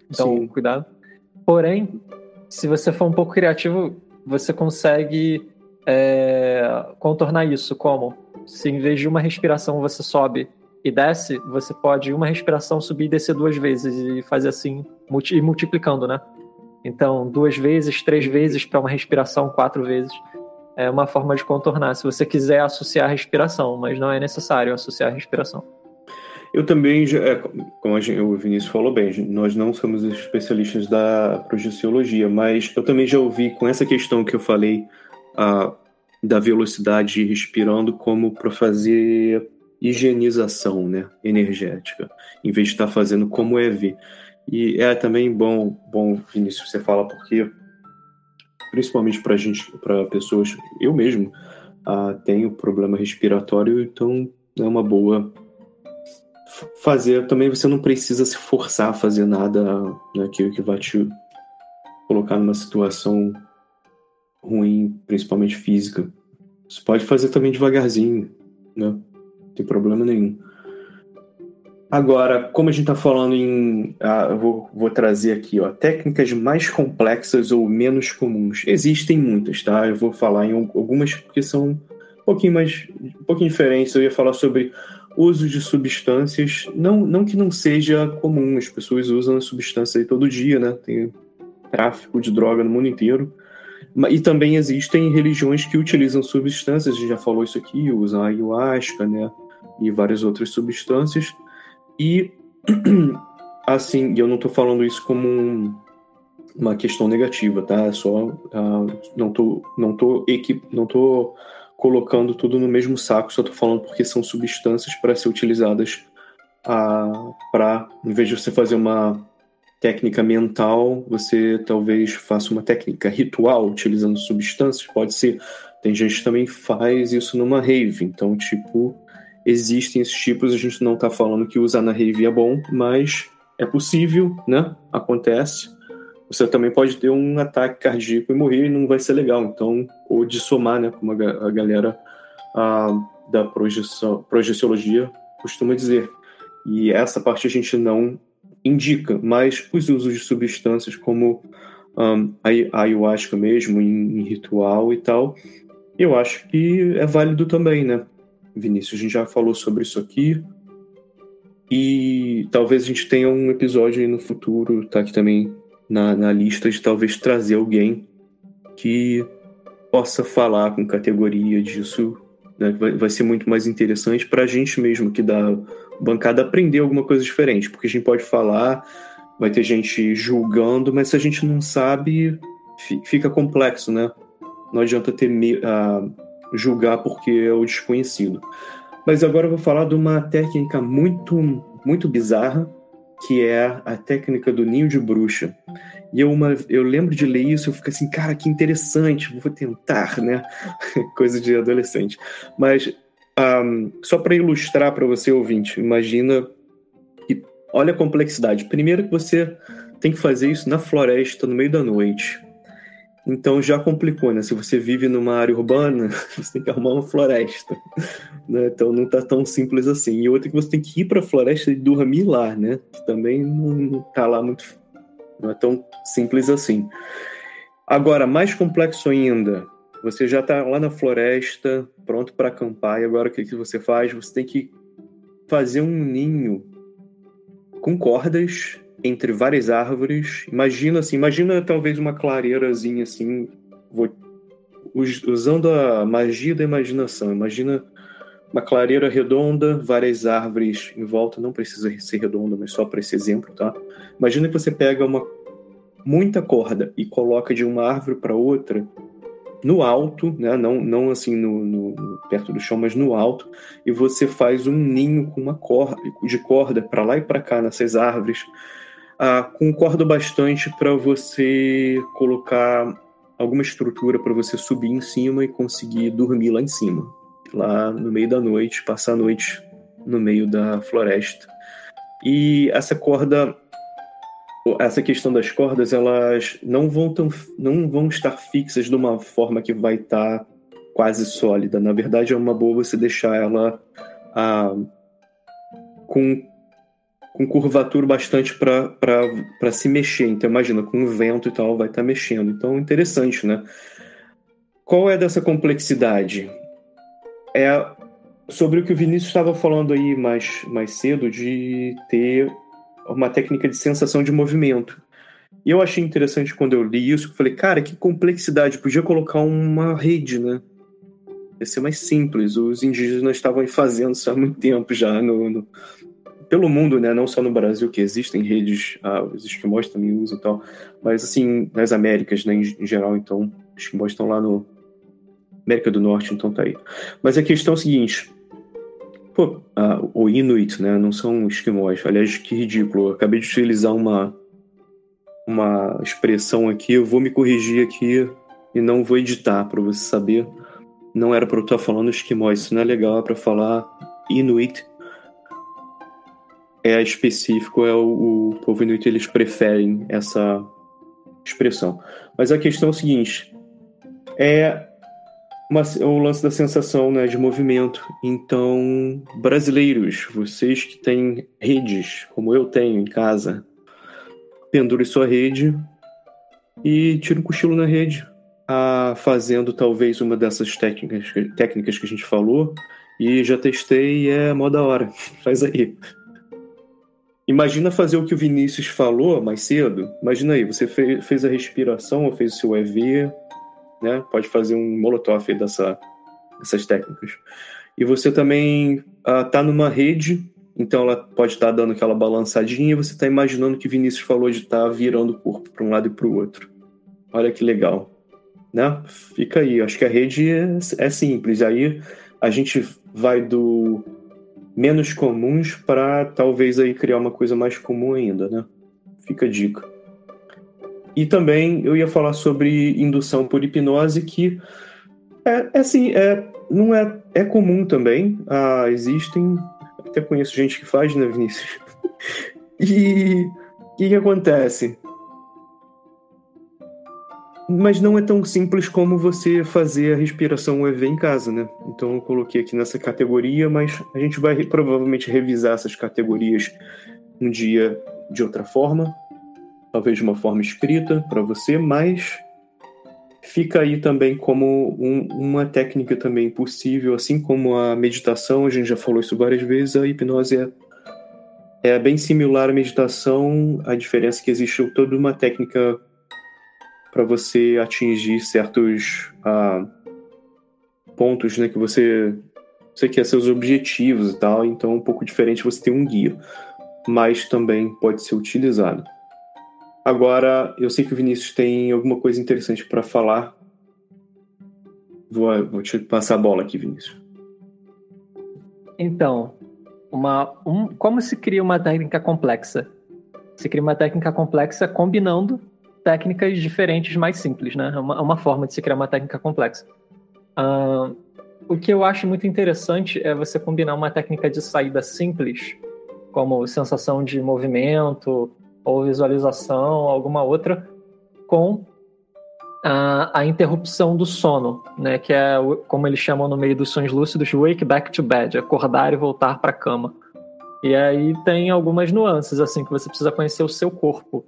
Então, Sim. cuidado. Porém, se você for um pouco criativo, você consegue é, contornar isso. Como? Se em vez de uma respiração você sobe e desce, você pode uma respiração subir e descer duas vezes e fazer assim, multi, ir multiplicando, né? Então, duas vezes, três vezes para uma respiração, quatro vezes. É uma forma de contornar, se você quiser associar a respiração, mas não é necessário associar a respiração. Eu também, é, como gente, o Vinícius falou bem, nós não somos especialistas da projeciologia, mas eu também já ouvi com essa questão que eu falei a, da velocidade respirando como para fazer higienização né, energética, em vez de estar tá fazendo como EV. E é também bom, bom Vinícius, você fala, porque principalmente para gente, para pessoas, eu mesmo uh, tenho problema respiratório, então é uma boa fazer. Também você não precisa se forçar a fazer nada né, que, que vai te colocar numa situação ruim, principalmente física. Você pode fazer também devagarzinho, né? Não tem problema nenhum. Agora, como a gente está falando em. Ah, eu vou, vou, trazer aqui, ó, técnicas mais complexas ou menos comuns. Existem muitas, tá? Eu vou falar em algumas porque são um pouquinho mais. um pouquinho diferentes. Eu ia falar sobre uso de substâncias. Não, não que não seja comum, as pessoas usam substância aí todo dia, né? Tem tráfico de droga no mundo inteiro. E também existem religiões que utilizam substâncias, a gente já falou isso aqui, usam ayahuasca, né? E várias outras substâncias. E, assim, eu não estou falando isso como um, uma questão negativa, tá? É só. Uh, não tô, não tô, equip, não tô colocando tudo no mesmo saco, só estou falando porque são substâncias para ser utilizadas uh, para, em vez de você fazer uma técnica mental, você talvez faça uma técnica ritual utilizando substâncias, pode ser. Tem gente que também faz isso numa rave, então, tipo, existem esses tipos, a gente não está falando que usar na rave é bom, mas é possível, né? Acontece. Você também pode ter um ataque cardíaco e morrer e não vai ser legal. Então, ou de somar, né? Como a, a galera a, da projeção, projeciologia costuma dizer. E essa parte a gente não indica, mas os usos de substâncias como um, a ayahuasca mesmo, em, em ritual e tal, eu acho que é válido também, né? Vinícius, a gente já falou sobre isso aqui. E talvez a gente tenha um episódio aí no futuro, tá aqui também na, na lista, de talvez trazer alguém que possa falar com categoria disso. Né? Vai, vai ser muito mais interessante para a gente mesmo que dá bancada aprender alguma coisa diferente, porque a gente pode falar, vai ter gente julgando, mas se a gente não sabe, fica complexo, né? Não adianta ter uh, julgar porque é o desconhecido. Mas agora eu vou falar de uma técnica muito, muito bizarra, que é a técnica do ninho de bruxa. E eu, uma, eu lembro de ler isso, eu fico assim, cara, que interessante, vou tentar, né? Coisa de adolescente. Mas um, só para ilustrar para você, ouvinte, imagina que, olha a complexidade. Primeiro que você tem que fazer isso na floresta, no meio da noite. Então já complicou, né? Se você vive numa área urbana, você tem que arrumar uma floresta. Né? Então não tá tão simples assim. E outra que você tem que ir para a floresta e dormir lá, né? Que também não tá lá muito. Não é tão simples assim. Agora, mais complexo ainda, você já está lá na floresta, pronto para acampar, e agora o que, que você faz? Você tem que fazer um ninho com cordas entre várias árvores. Imagina assim, imagina talvez uma clareirazinha assim, vou, usando a magia da imaginação. Imagina uma clareira redonda, várias árvores em volta, não precisa ser redonda, mas só para esse exemplo, tá? Imagina que você pega uma muita corda e coloca de uma árvore para outra no alto, né? não, não assim no, no, perto do chão, mas no alto, e você faz um ninho com uma corda de corda para lá e para cá nessas árvores ah, com corda bastante para você colocar alguma estrutura para você subir em cima e conseguir dormir lá em cima, lá no meio da noite, passar a noite no meio da floresta. E essa corda, essa questão das cordas, elas não vão, tão, não vão estar fixas de uma forma que vai estar tá quase sólida. Na verdade, é uma boa você deixar ela ah, com com curvatura bastante para se mexer. Então, imagina, com o vento e tal, vai estar tá mexendo. Então, interessante, né? Qual é dessa complexidade? É sobre o que o Vinícius estava falando aí mais, mais cedo, de ter uma técnica de sensação de movimento. E eu achei interessante quando eu li isso, eu falei, cara, que complexidade, podia colocar uma rede, né? Ia ser mais simples. Os indígenas estavam fazendo isso há muito tempo já no, no pelo mundo, né? Não só no Brasil, que existem redes, ah, os esquimós também usam e tal, mas assim, nas Américas, né, em, em geral, então, os esquimós estão lá no América do Norte, então tá aí. Mas a questão é a seguinte, pô, ah, o Inuit, né, não são esquimós, aliás, que ridículo, eu acabei de utilizar uma uma expressão aqui, eu vou me corrigir aqui e não vou editar para você saber. Não era para eu estar falando esquimós, isso não é legal, é para falar Inuit. É específico, é o, o povo inuit, eles preferem essa expressão. Mas a questão é o seguinte, é uma, o lance da sensação né, de movimento. Então, brasileiros, vocês que têm redes, como eu tenho em casa, pendure sua rede e tire um cochilo na rede, ah, fazendo talvez uma dessas técnicas, técnicas que a gente falou, e já testei e é mó da hora. Faz aí. Imagina fazer o que o Vinícius falou mais cedo. Imagina aí, você fez, fez a respiração ou fez o seu EV, né? Pode fazer um molotov dessa, dessas técnicas. E você também está ah, numa rede, então ela pode estar tá dando aquela balançadinha e você está imaginando que Vinícius falou de estar tá virando o corpo para um lado e para o outro. Olha que legal. Né? Fica aí. Acho que a rede é, é simples. Aí a gente vai do menos comuns para talvez aí criar uma coisa mais comum ainda, né? Fica a dica. E também eu ia falar sobre indução por hipnose que É, é assim, é, não é, é comum também. Ah, existem, até conheço gente que faz, né, Vinícius? e o que, que acontece? Mas não é tão simples como você fazer a respiração UV em casa, né? Então eu coloquei aqui nessa categoria, mas a gente vai provavelmente revisar essas categorias um dia de outra forma, talvez de uma forma escrita para você, mas fica aí também como um, uma técnica também possível, assim como a meditação, a gente já falou isso várias vezes, a hipnose é, é bem similar à meditação, a diferença é que existe toda uma técnica para você atingir certos ah, pontos né, que você, você quer seus objetivos e tal, então é um pouco diferente você ter um guia, mas também pode ser utilizado. Agora, eu sei que o Vinícius tem alguma coisa interessante para falar. Vou, vou te passar a bola aqui, Vinícius. Então, uma, um, como se cria uma técnica complexa? Se cria uma técnica complexa combinando técnicas diferentes mais simples, né? É uma, é uma forma de se criar uma técnica complexa. Uh, o que eu acho muito interessante é você combinar uma técnica de saída simples, como sensação de movimento, ou visualização, alguma outra, com a, a, interrupção do sono, né, que é como eles chamam no meio dos sonhos lúcidos, wake back to bed, acordar e voltar para a cama. E aí tem algumas nuances assim que você precisa conhecer o seu corpo.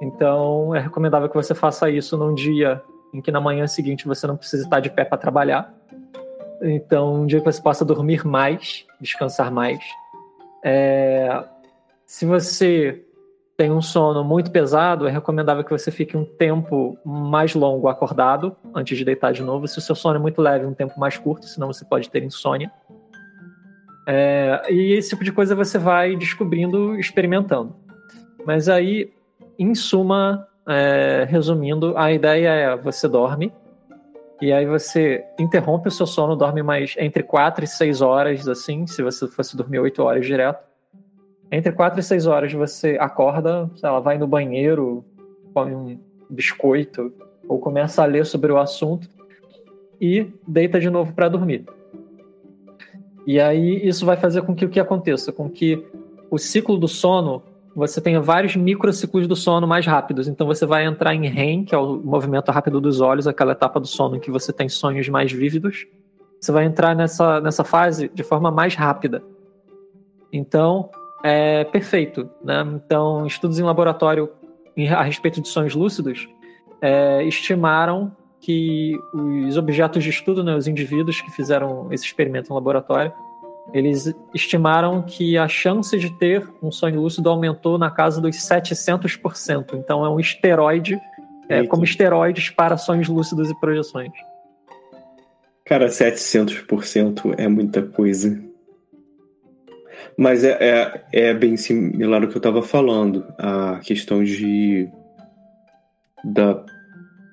Então é recomendável que você faça isso num dia em que na manhã seguinte você não precisa estar de pé para trabalhar. Então um dia que você possa dormir mais, descansar mais. É... Se você tem um sono muito pesado, é recomendável que você fique um tempo mais longo acordado antes de deitar de novo. Se o seu sono é muito leve, um tempo mais curto, senão você pode ter insônia. É, e esse tipo de coisa você vai descobrindo experimentando. Mas aí, em suma, é, resumindo, a ideia é você dorme e aí você interrompe o seu sono, dorme mais entre 4 e 6 horas, assim, se você fosse dormir 8 horas direto entre 4 e 6 horas você acorda, ela vai no banheiro, come um biscoito ou começa a ler sobre o assunto e deita de novo para dormir. E aí isso vai fazer com que o que aconteça, com que o ciclo do sono você tenha vários microciclos do sono mais rápidos. Então você vai entrar em REM, que é o movimento rápido dos olhos, aquela etapa do sono em que você tem sonhos mais vívidos. Você vai entrar nessa, nessa fase de forma mais rápida. Então, é perfeito. Né? Então, estudos em laboratório a respeito de sonhos lúcidos é, estimaram que os objetos de estudo, né, os indivíduos que fizeram esse experimento no laboratório, eles estimaram que a chance de ter um sonho lúcido aumentou na casa dos 700%. Então, é um esteroide, é, como esteroides para sonhos lúcidos e projeções. Cara, 700% é muita coisa. Mas é, é, é bem similar ao que eu estava falando, a questão de da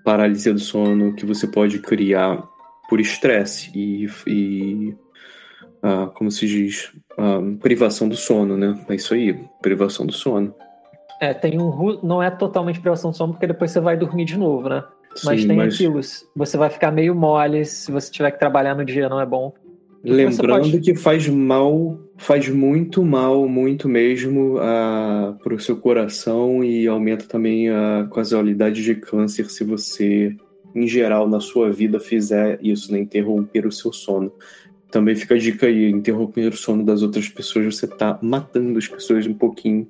paralisia do sono que você pode criar por estresse e, e ah, como se diz, ah, privação do sono, né? É isso aí, privação do sono. É, tem um. Não é totalmente privação do sono, porque depois você vai dormir de novo, né? Mas Sim, tem mas... aquilo. Você vai ficar meio mole se você tiver que trabalhar no dia, não é bom. Lembrando pode... que faz mal, faz muito mal, muito mesmo uh, para o seu coração e aumenta também a casualidade de câncer se você, em geral, na sua vida fizer isso, né? Interromper o seu sono. Também fica a dica aí, interromper o sono das outras pessoas, você está matando as pessoas um pouquinho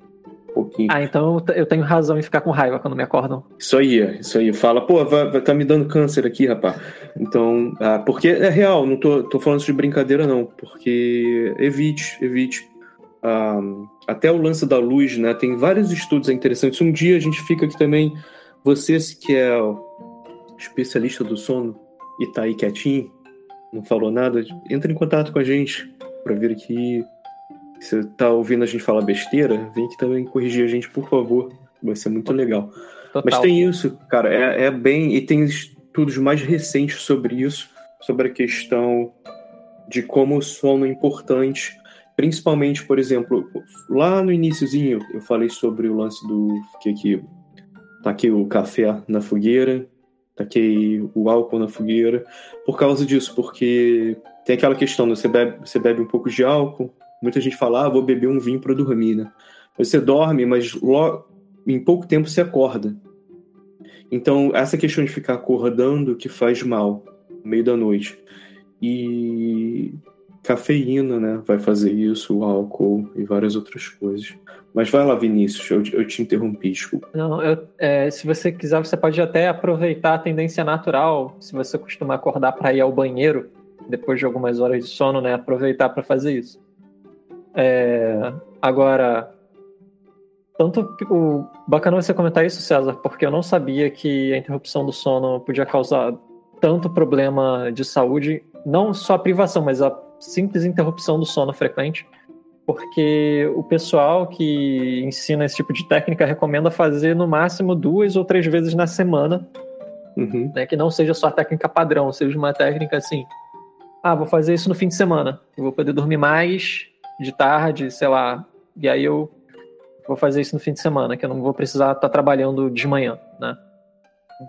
pouquinho. Ah, então eu tenho razão em ficar com raiva quando me acordam. Isso aí, isso aí. Fala, pô, vai, vai, tá me dando câncer aqui, rapaz. Então, ah, porque é real, não tô, tô falando isso de brincadeira, não. Porque evite, evite. Ah, até o lance da luz, né? Tem vários estudos interessantes. Um dia a gente fica aqui também. Você que é especialista do sono e tá aí quietinho, não falou nada, entra em contato com a gente para vir aqui você tá ouvindo a gente falar besteira, vem aqui também corrigir a gente, por favor. Vai ser muito legal. Total. Mas tem isso, cara, é, é bem. E tem estudos mais recentes sobre isso, sobre a questão de como o sono é importante. Principalmente, por exemplo, lá no iníciozinho eu falei sobre o lance do que aqui tá aqui o café na fogueira, taquei o álcool na fogueira por causa disso, porque tem aquela questão, né? você, bebe, você bebe um pouco de álcool, muita gente fala, ah, vou beber um vinho para dormir, né? Você dorme, mas logo, em pouco tempo você acorda. Então, essa questão de ficar acordando que faz mal no meio da noite. E cafeína, né? Vai fazer isso, o álcool e várias outras coisas. Mas vai lá, Vinícius, eu, eu te interrompi, desculpa. Não, eu, é, se você quiser, você pode até aproveitar a tendência natural, se você costuma acordar para ir ao banheiro, depois de algumas horas de sono, né? Aproveitar para fazer isso. É, agora, tanto o bacana você comentar isso, César, porque eu não sabia que a interrupção do sono podia causar tanto problema de saúde, não só a privação, mas a simples interrupção do sono frequente, porque o pessoal que ensina esse tipo de técnica recomenda fazer no máximo duas ou três vezes na semana, uhum. né, que não seja só a técnica padrão, seja uma técnica assim, ah, vou fazer isso no fim de semana, eu vou poder dormir mais de tarde, sei lá, e aí eu vou fazer isso no fim de semana, que eu não vou precisar estar trabalhando de manhã, né?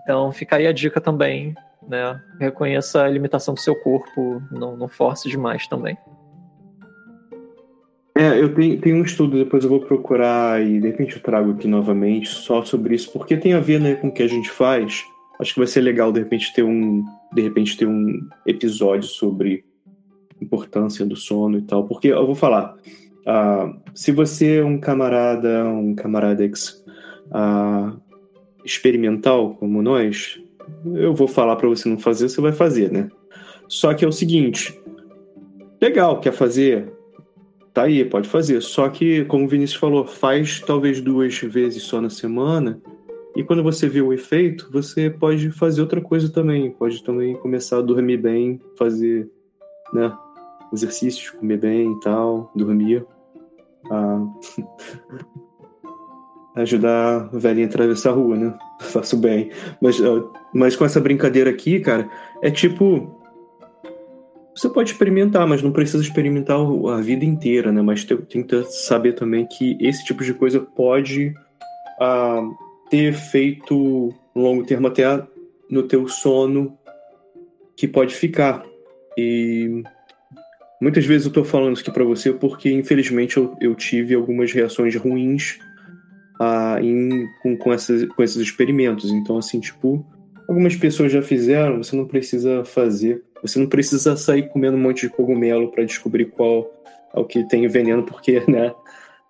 Então fica aí a dica também né? Reconheça a limitação do seu corpo, não, não force demais também. É, eu tenho, tenho um estudo, depois eu vou procurar e de repente eu trago aqui novamente só sobre isso, porque tem a ver né, com o que a gente faz. Acho que vai ser legal de repente ter um, de repente ter um episódio sobre importância do sono e tal, porque eu vou falar, uh, se você é um camarada, um camarada ex, uh, experimental como nós, eu vou falar para você não fazer, você vai fazer, né? Só que é o seguinte, legal, quer fazer? Tá aí, pode fazer. Só que, como o Vinícius falou, faz talvez duas vezes só na semana. E quando você vê o efeito, você pode fazer outra coisa também. Pode também começar a dormir bem, fazer né, exercícios, comer bem e tal, dormir. Ajudar a velhinha a atravessar a rua, né? Faço bem. Mas, mas com essa brincadeira aqui, cara, é tipo. Você pode experimentar, mas não precisa experimentar a vida inteira, né? Mas que saber também que esse tipo de coisa pode ter efeito longo termo até no teu sono que pode ficar. E muitas vezes eu tô falando isso aqui para você porque, infelizmente, eu, eu tive algumas reações ruins uh, em, com, com, essas, com esses experimentos. Então, assim, tipo, algumas pessoas já fizeram, você não precisa fazer. Você não precisa sair comendo um monte de cogumelo para descobrir qual é o que tem veneno, porque, né,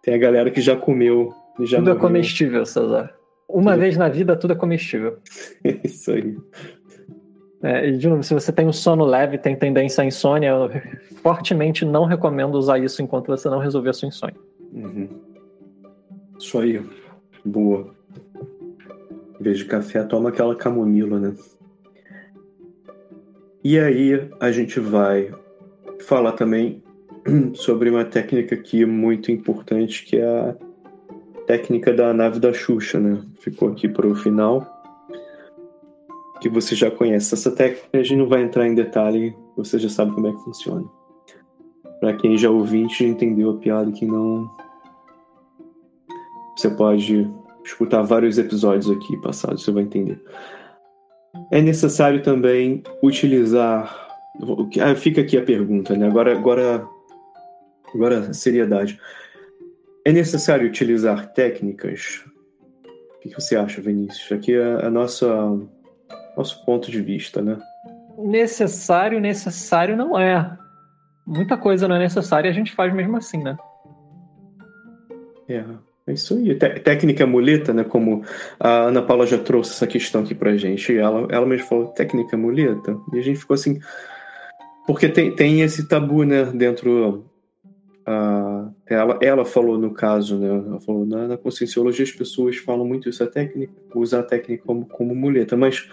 tem a galera que já comeu. Já tudo é morreu. é comestível, César. Uma tudo. vez na vida, tudo é comestível. Isso aí. É, de novo, se você tem um sono leve, tem tendência à insônia, eu fortemente não recomendo usar isso enquanto você não resolver a sua insônia. Uhum. Isso aí. Boa. Em vez de café, toma aquela camomila, né? E aí a gente vai falar também sobre uma técnica aqui muito importante, que é a técnica da nave da Xuxa, né? Ficou aqui para o final. Que você já conhece essa técnica, a gente não vai entrar em detalhe, você já sabe como é que funciona. Para quem já ouviu, já entendeu a piada, quem não, você pode escutar vários episódios aqui passados, você vai entender. É necessário também utilizar. Ah, fica aqui a pergunta, né? Agora, agora, agora, seriedade. É necessário utilizar técnicas? O que você acha, Vinícius? Aqui é a nossa nosso ponto de vista, né? Necessário, necessário não é. Muita coisa não é necessária, a gente faz mesmo assim, né? É. É isso aí. técnica muleta, né? Como a Ana Paula já trouxe essa questão aqui pra gente. Ela, ela mesmo falou técnica muleta. E a gente ficou assim. Porque tem, tem esse tabu, né? Dentro. Uh, ela, ela falou no caso, né? Ela falou na, na conscienciologia as pessoas falam muito isso, a técnica, usar a técnica como, como muleta. Mas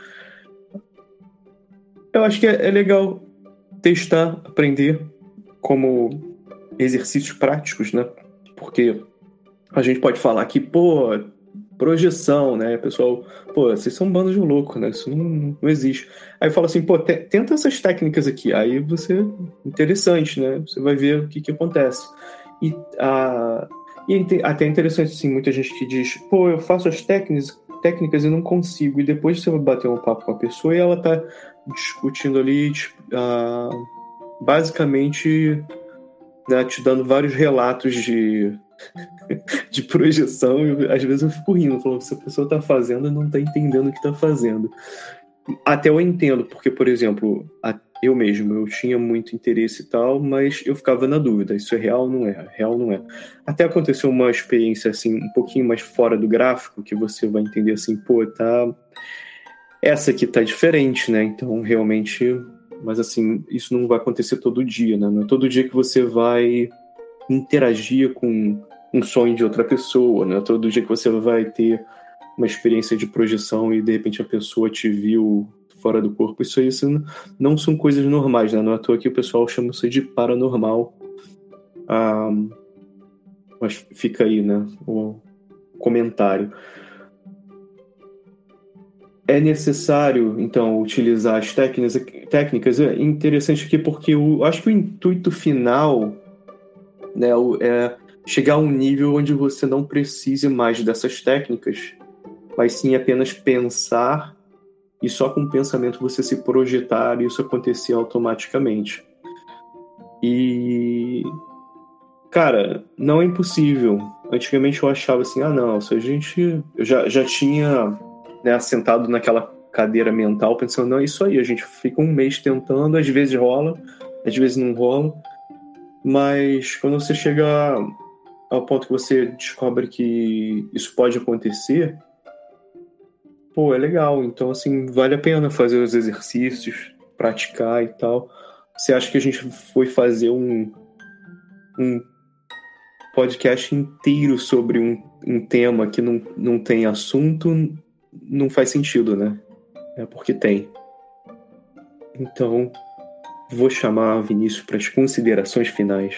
eu acho que é, é legal testar, aprender como exercícios práticos, né? Porque a gente pode falar que, pô, projeção, né? Pessoal, pô, vocês são bandos de louco, né? Isso não, não existe. Aí fala assim, pô, tenta essas técnicas aqui. Aí você. Interessante, né? Você vai ver o que, que acontece. E, a, e é até interessante, assim, muita gente que diz, pô, eu faço as técnicas, técnicas e não consigo. E depois você vai bater um papo com a pessoa e ela tá discutindo ali, uh, basicamente, né, te dando vários relatos de, de projeção. E às vezes eu fico rindo, falando, se a pessoa tá fazendo, não tá entendendo o que tá fazendo. Até eu entendo, porque, por exemplo, eu mesmo, eu tinha muito interesse e tal, mas eu ficava na dúvida, isso é real ou não é? Real não é. Até aconteceu uma experiência assim, um pouquinho mais fora do gráfico, que você vai entender assim, pô, tá essa aqui tá diferente, né? Então, realmente, mas assim, isso não vai acontecer todo dia, né? Não é todo dia que você vai interagir com um sonho de outra pessoa, né? Todo dia que você vai ter uma experiência de projeção e de repente a pessoa te viu fora do corpo. Isso aí isso não são coisas normais, né? Não é à toa que o pessoal chama isso de paranormal. Ah, mas fica aí, né? O comentário. É necessário, então, utilizar as técnicas. técnicas é interessante aqui porque eu acho que o intuito final né, é chegar a um nível onde você não precise mais dessas técnicas, mas sim apenas pensar e só com o pensamento você se projetar isso acontecer automaticamente. E cara, não é impossível. Antigamente eu achava assim, ah não, se a gente eu já, já tinha né, sentado naquela cadeira mental pensando, não, é isso aí, a gente fica um mês tentando, às vezes rola, às vezes não rola, mas quando você chega ao ponto que você descobre que isso pode acontecer, pô, é legal. Então, assim, vale a pena fazer os exercícios, praticar e tal. Você acha que a gente foi fazer um, um podcast inteiro sobre um, um tema que não, não tem assunto? Não faz sentido, né? É porque tem. Então, vou chamar Vinícius para as considerações finais.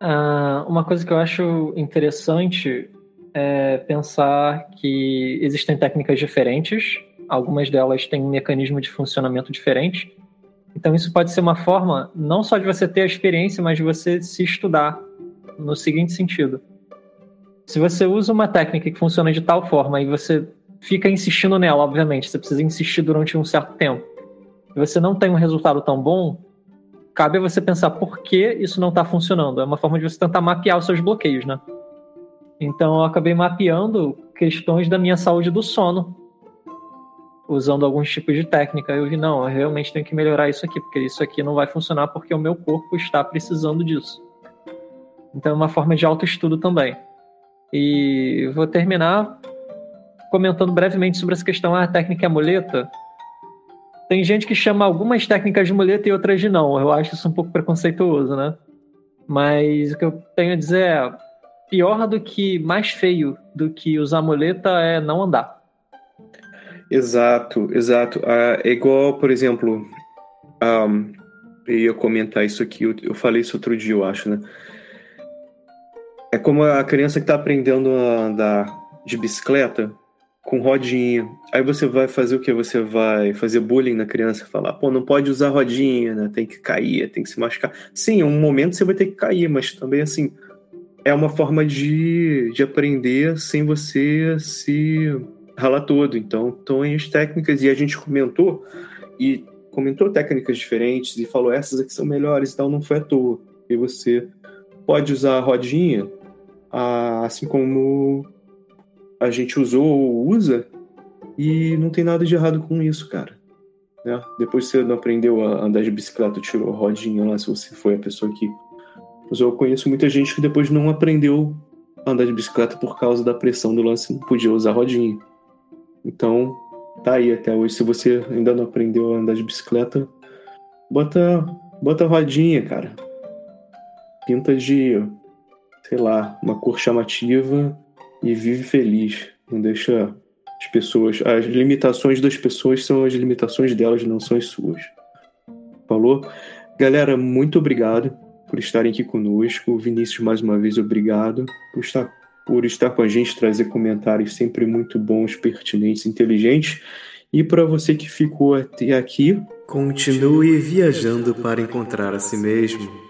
Ah, uma coisa que eu acho interessante é pensar que existem técnicas diferentes, algumas delas têm um mecanismo de funcionamento diferente. Então, isso pode ser uma forma não só de você ter a experiência, mas de você se estudar no seguinte sentido. Se você usa uma técnica que funciona de tal forma e você fica insistindo nela, obviamente, você precisa insistir durante um certo tempo, e você não tem um resultado tão bom, cabe a você pensar por que isso não está funcionando. É uma forma de você tentar mapear os seus bloqueios, né? Então eu acabei mapeando questões da minha saúde do sono, usando alguns tipos de técnica. Eu vi, não, eu realmente tenho que melhorar isso aqui, porque isso aqui não vai funcionar porque o meu corpo está precisando disso. Então é uma forma de autoestudo também. E vou terminar comentando brevemente sobre essa questão, ah, a técnica é muleta. Tem gente que chama algumas técnicas de muleta e outras de não. Eu acho isso um pouco preconceituoso, né? Mas o que eu tenho a dizer é, pior do que, mais feio do que usar muleta é não andar. Exato, exato. Ah, é igual, por exemplo, um, eu ia comentar isso aqui, eu falei isso outro dia, eu acho, né? É como a criança que está aprendendo a andar de bicicleta com rodinha. Aí você vai fazer o que? Você vai fazer bullying na criança, falar, pô, não pode usar rodinha, né? Tem que cair, tem que se machucar. Sim, um momento você vai ter que cair, mas também assim, é uma forma de, de aprender sem você se ralar todo. Então, estão as técnicas, e a gente comentou, e comentou técnicas diferentes, e falou essas aqui são melhores e tal, não foi à toa. E você pode usar a rodinha, assim como a gente usou ou usa, e não tem nada de errado com isso, cara. Né? Depois você não aprendeu a andar de bicicleta, tirou a rodinha lá, se você foi a pessoa que mas eu conheço muita gente que depois não aprendeu a andar de bicicleta por causa da pressão do lance, não podia usar rodinha. Então, tá aí até hoje. Se você ainda não aprendeu a andar de bicicleta, bota, bota rodinha, cara. Pinta de, sei lá, uma cor chamativa e vive feliz. Não deixa as pessoas. As limitações das pessoas são as limitações delas, não são as suas. Falou? Galera, muito obrigado por estarem aqui conosco. Vinícius, mais uma vez, obrigado por estar, por estar com a gente, trazer comentários sempre muito bons, pertinentes, inteligentes. E para você que ficou até aqui, continue viajando para encontrar a si mesmo.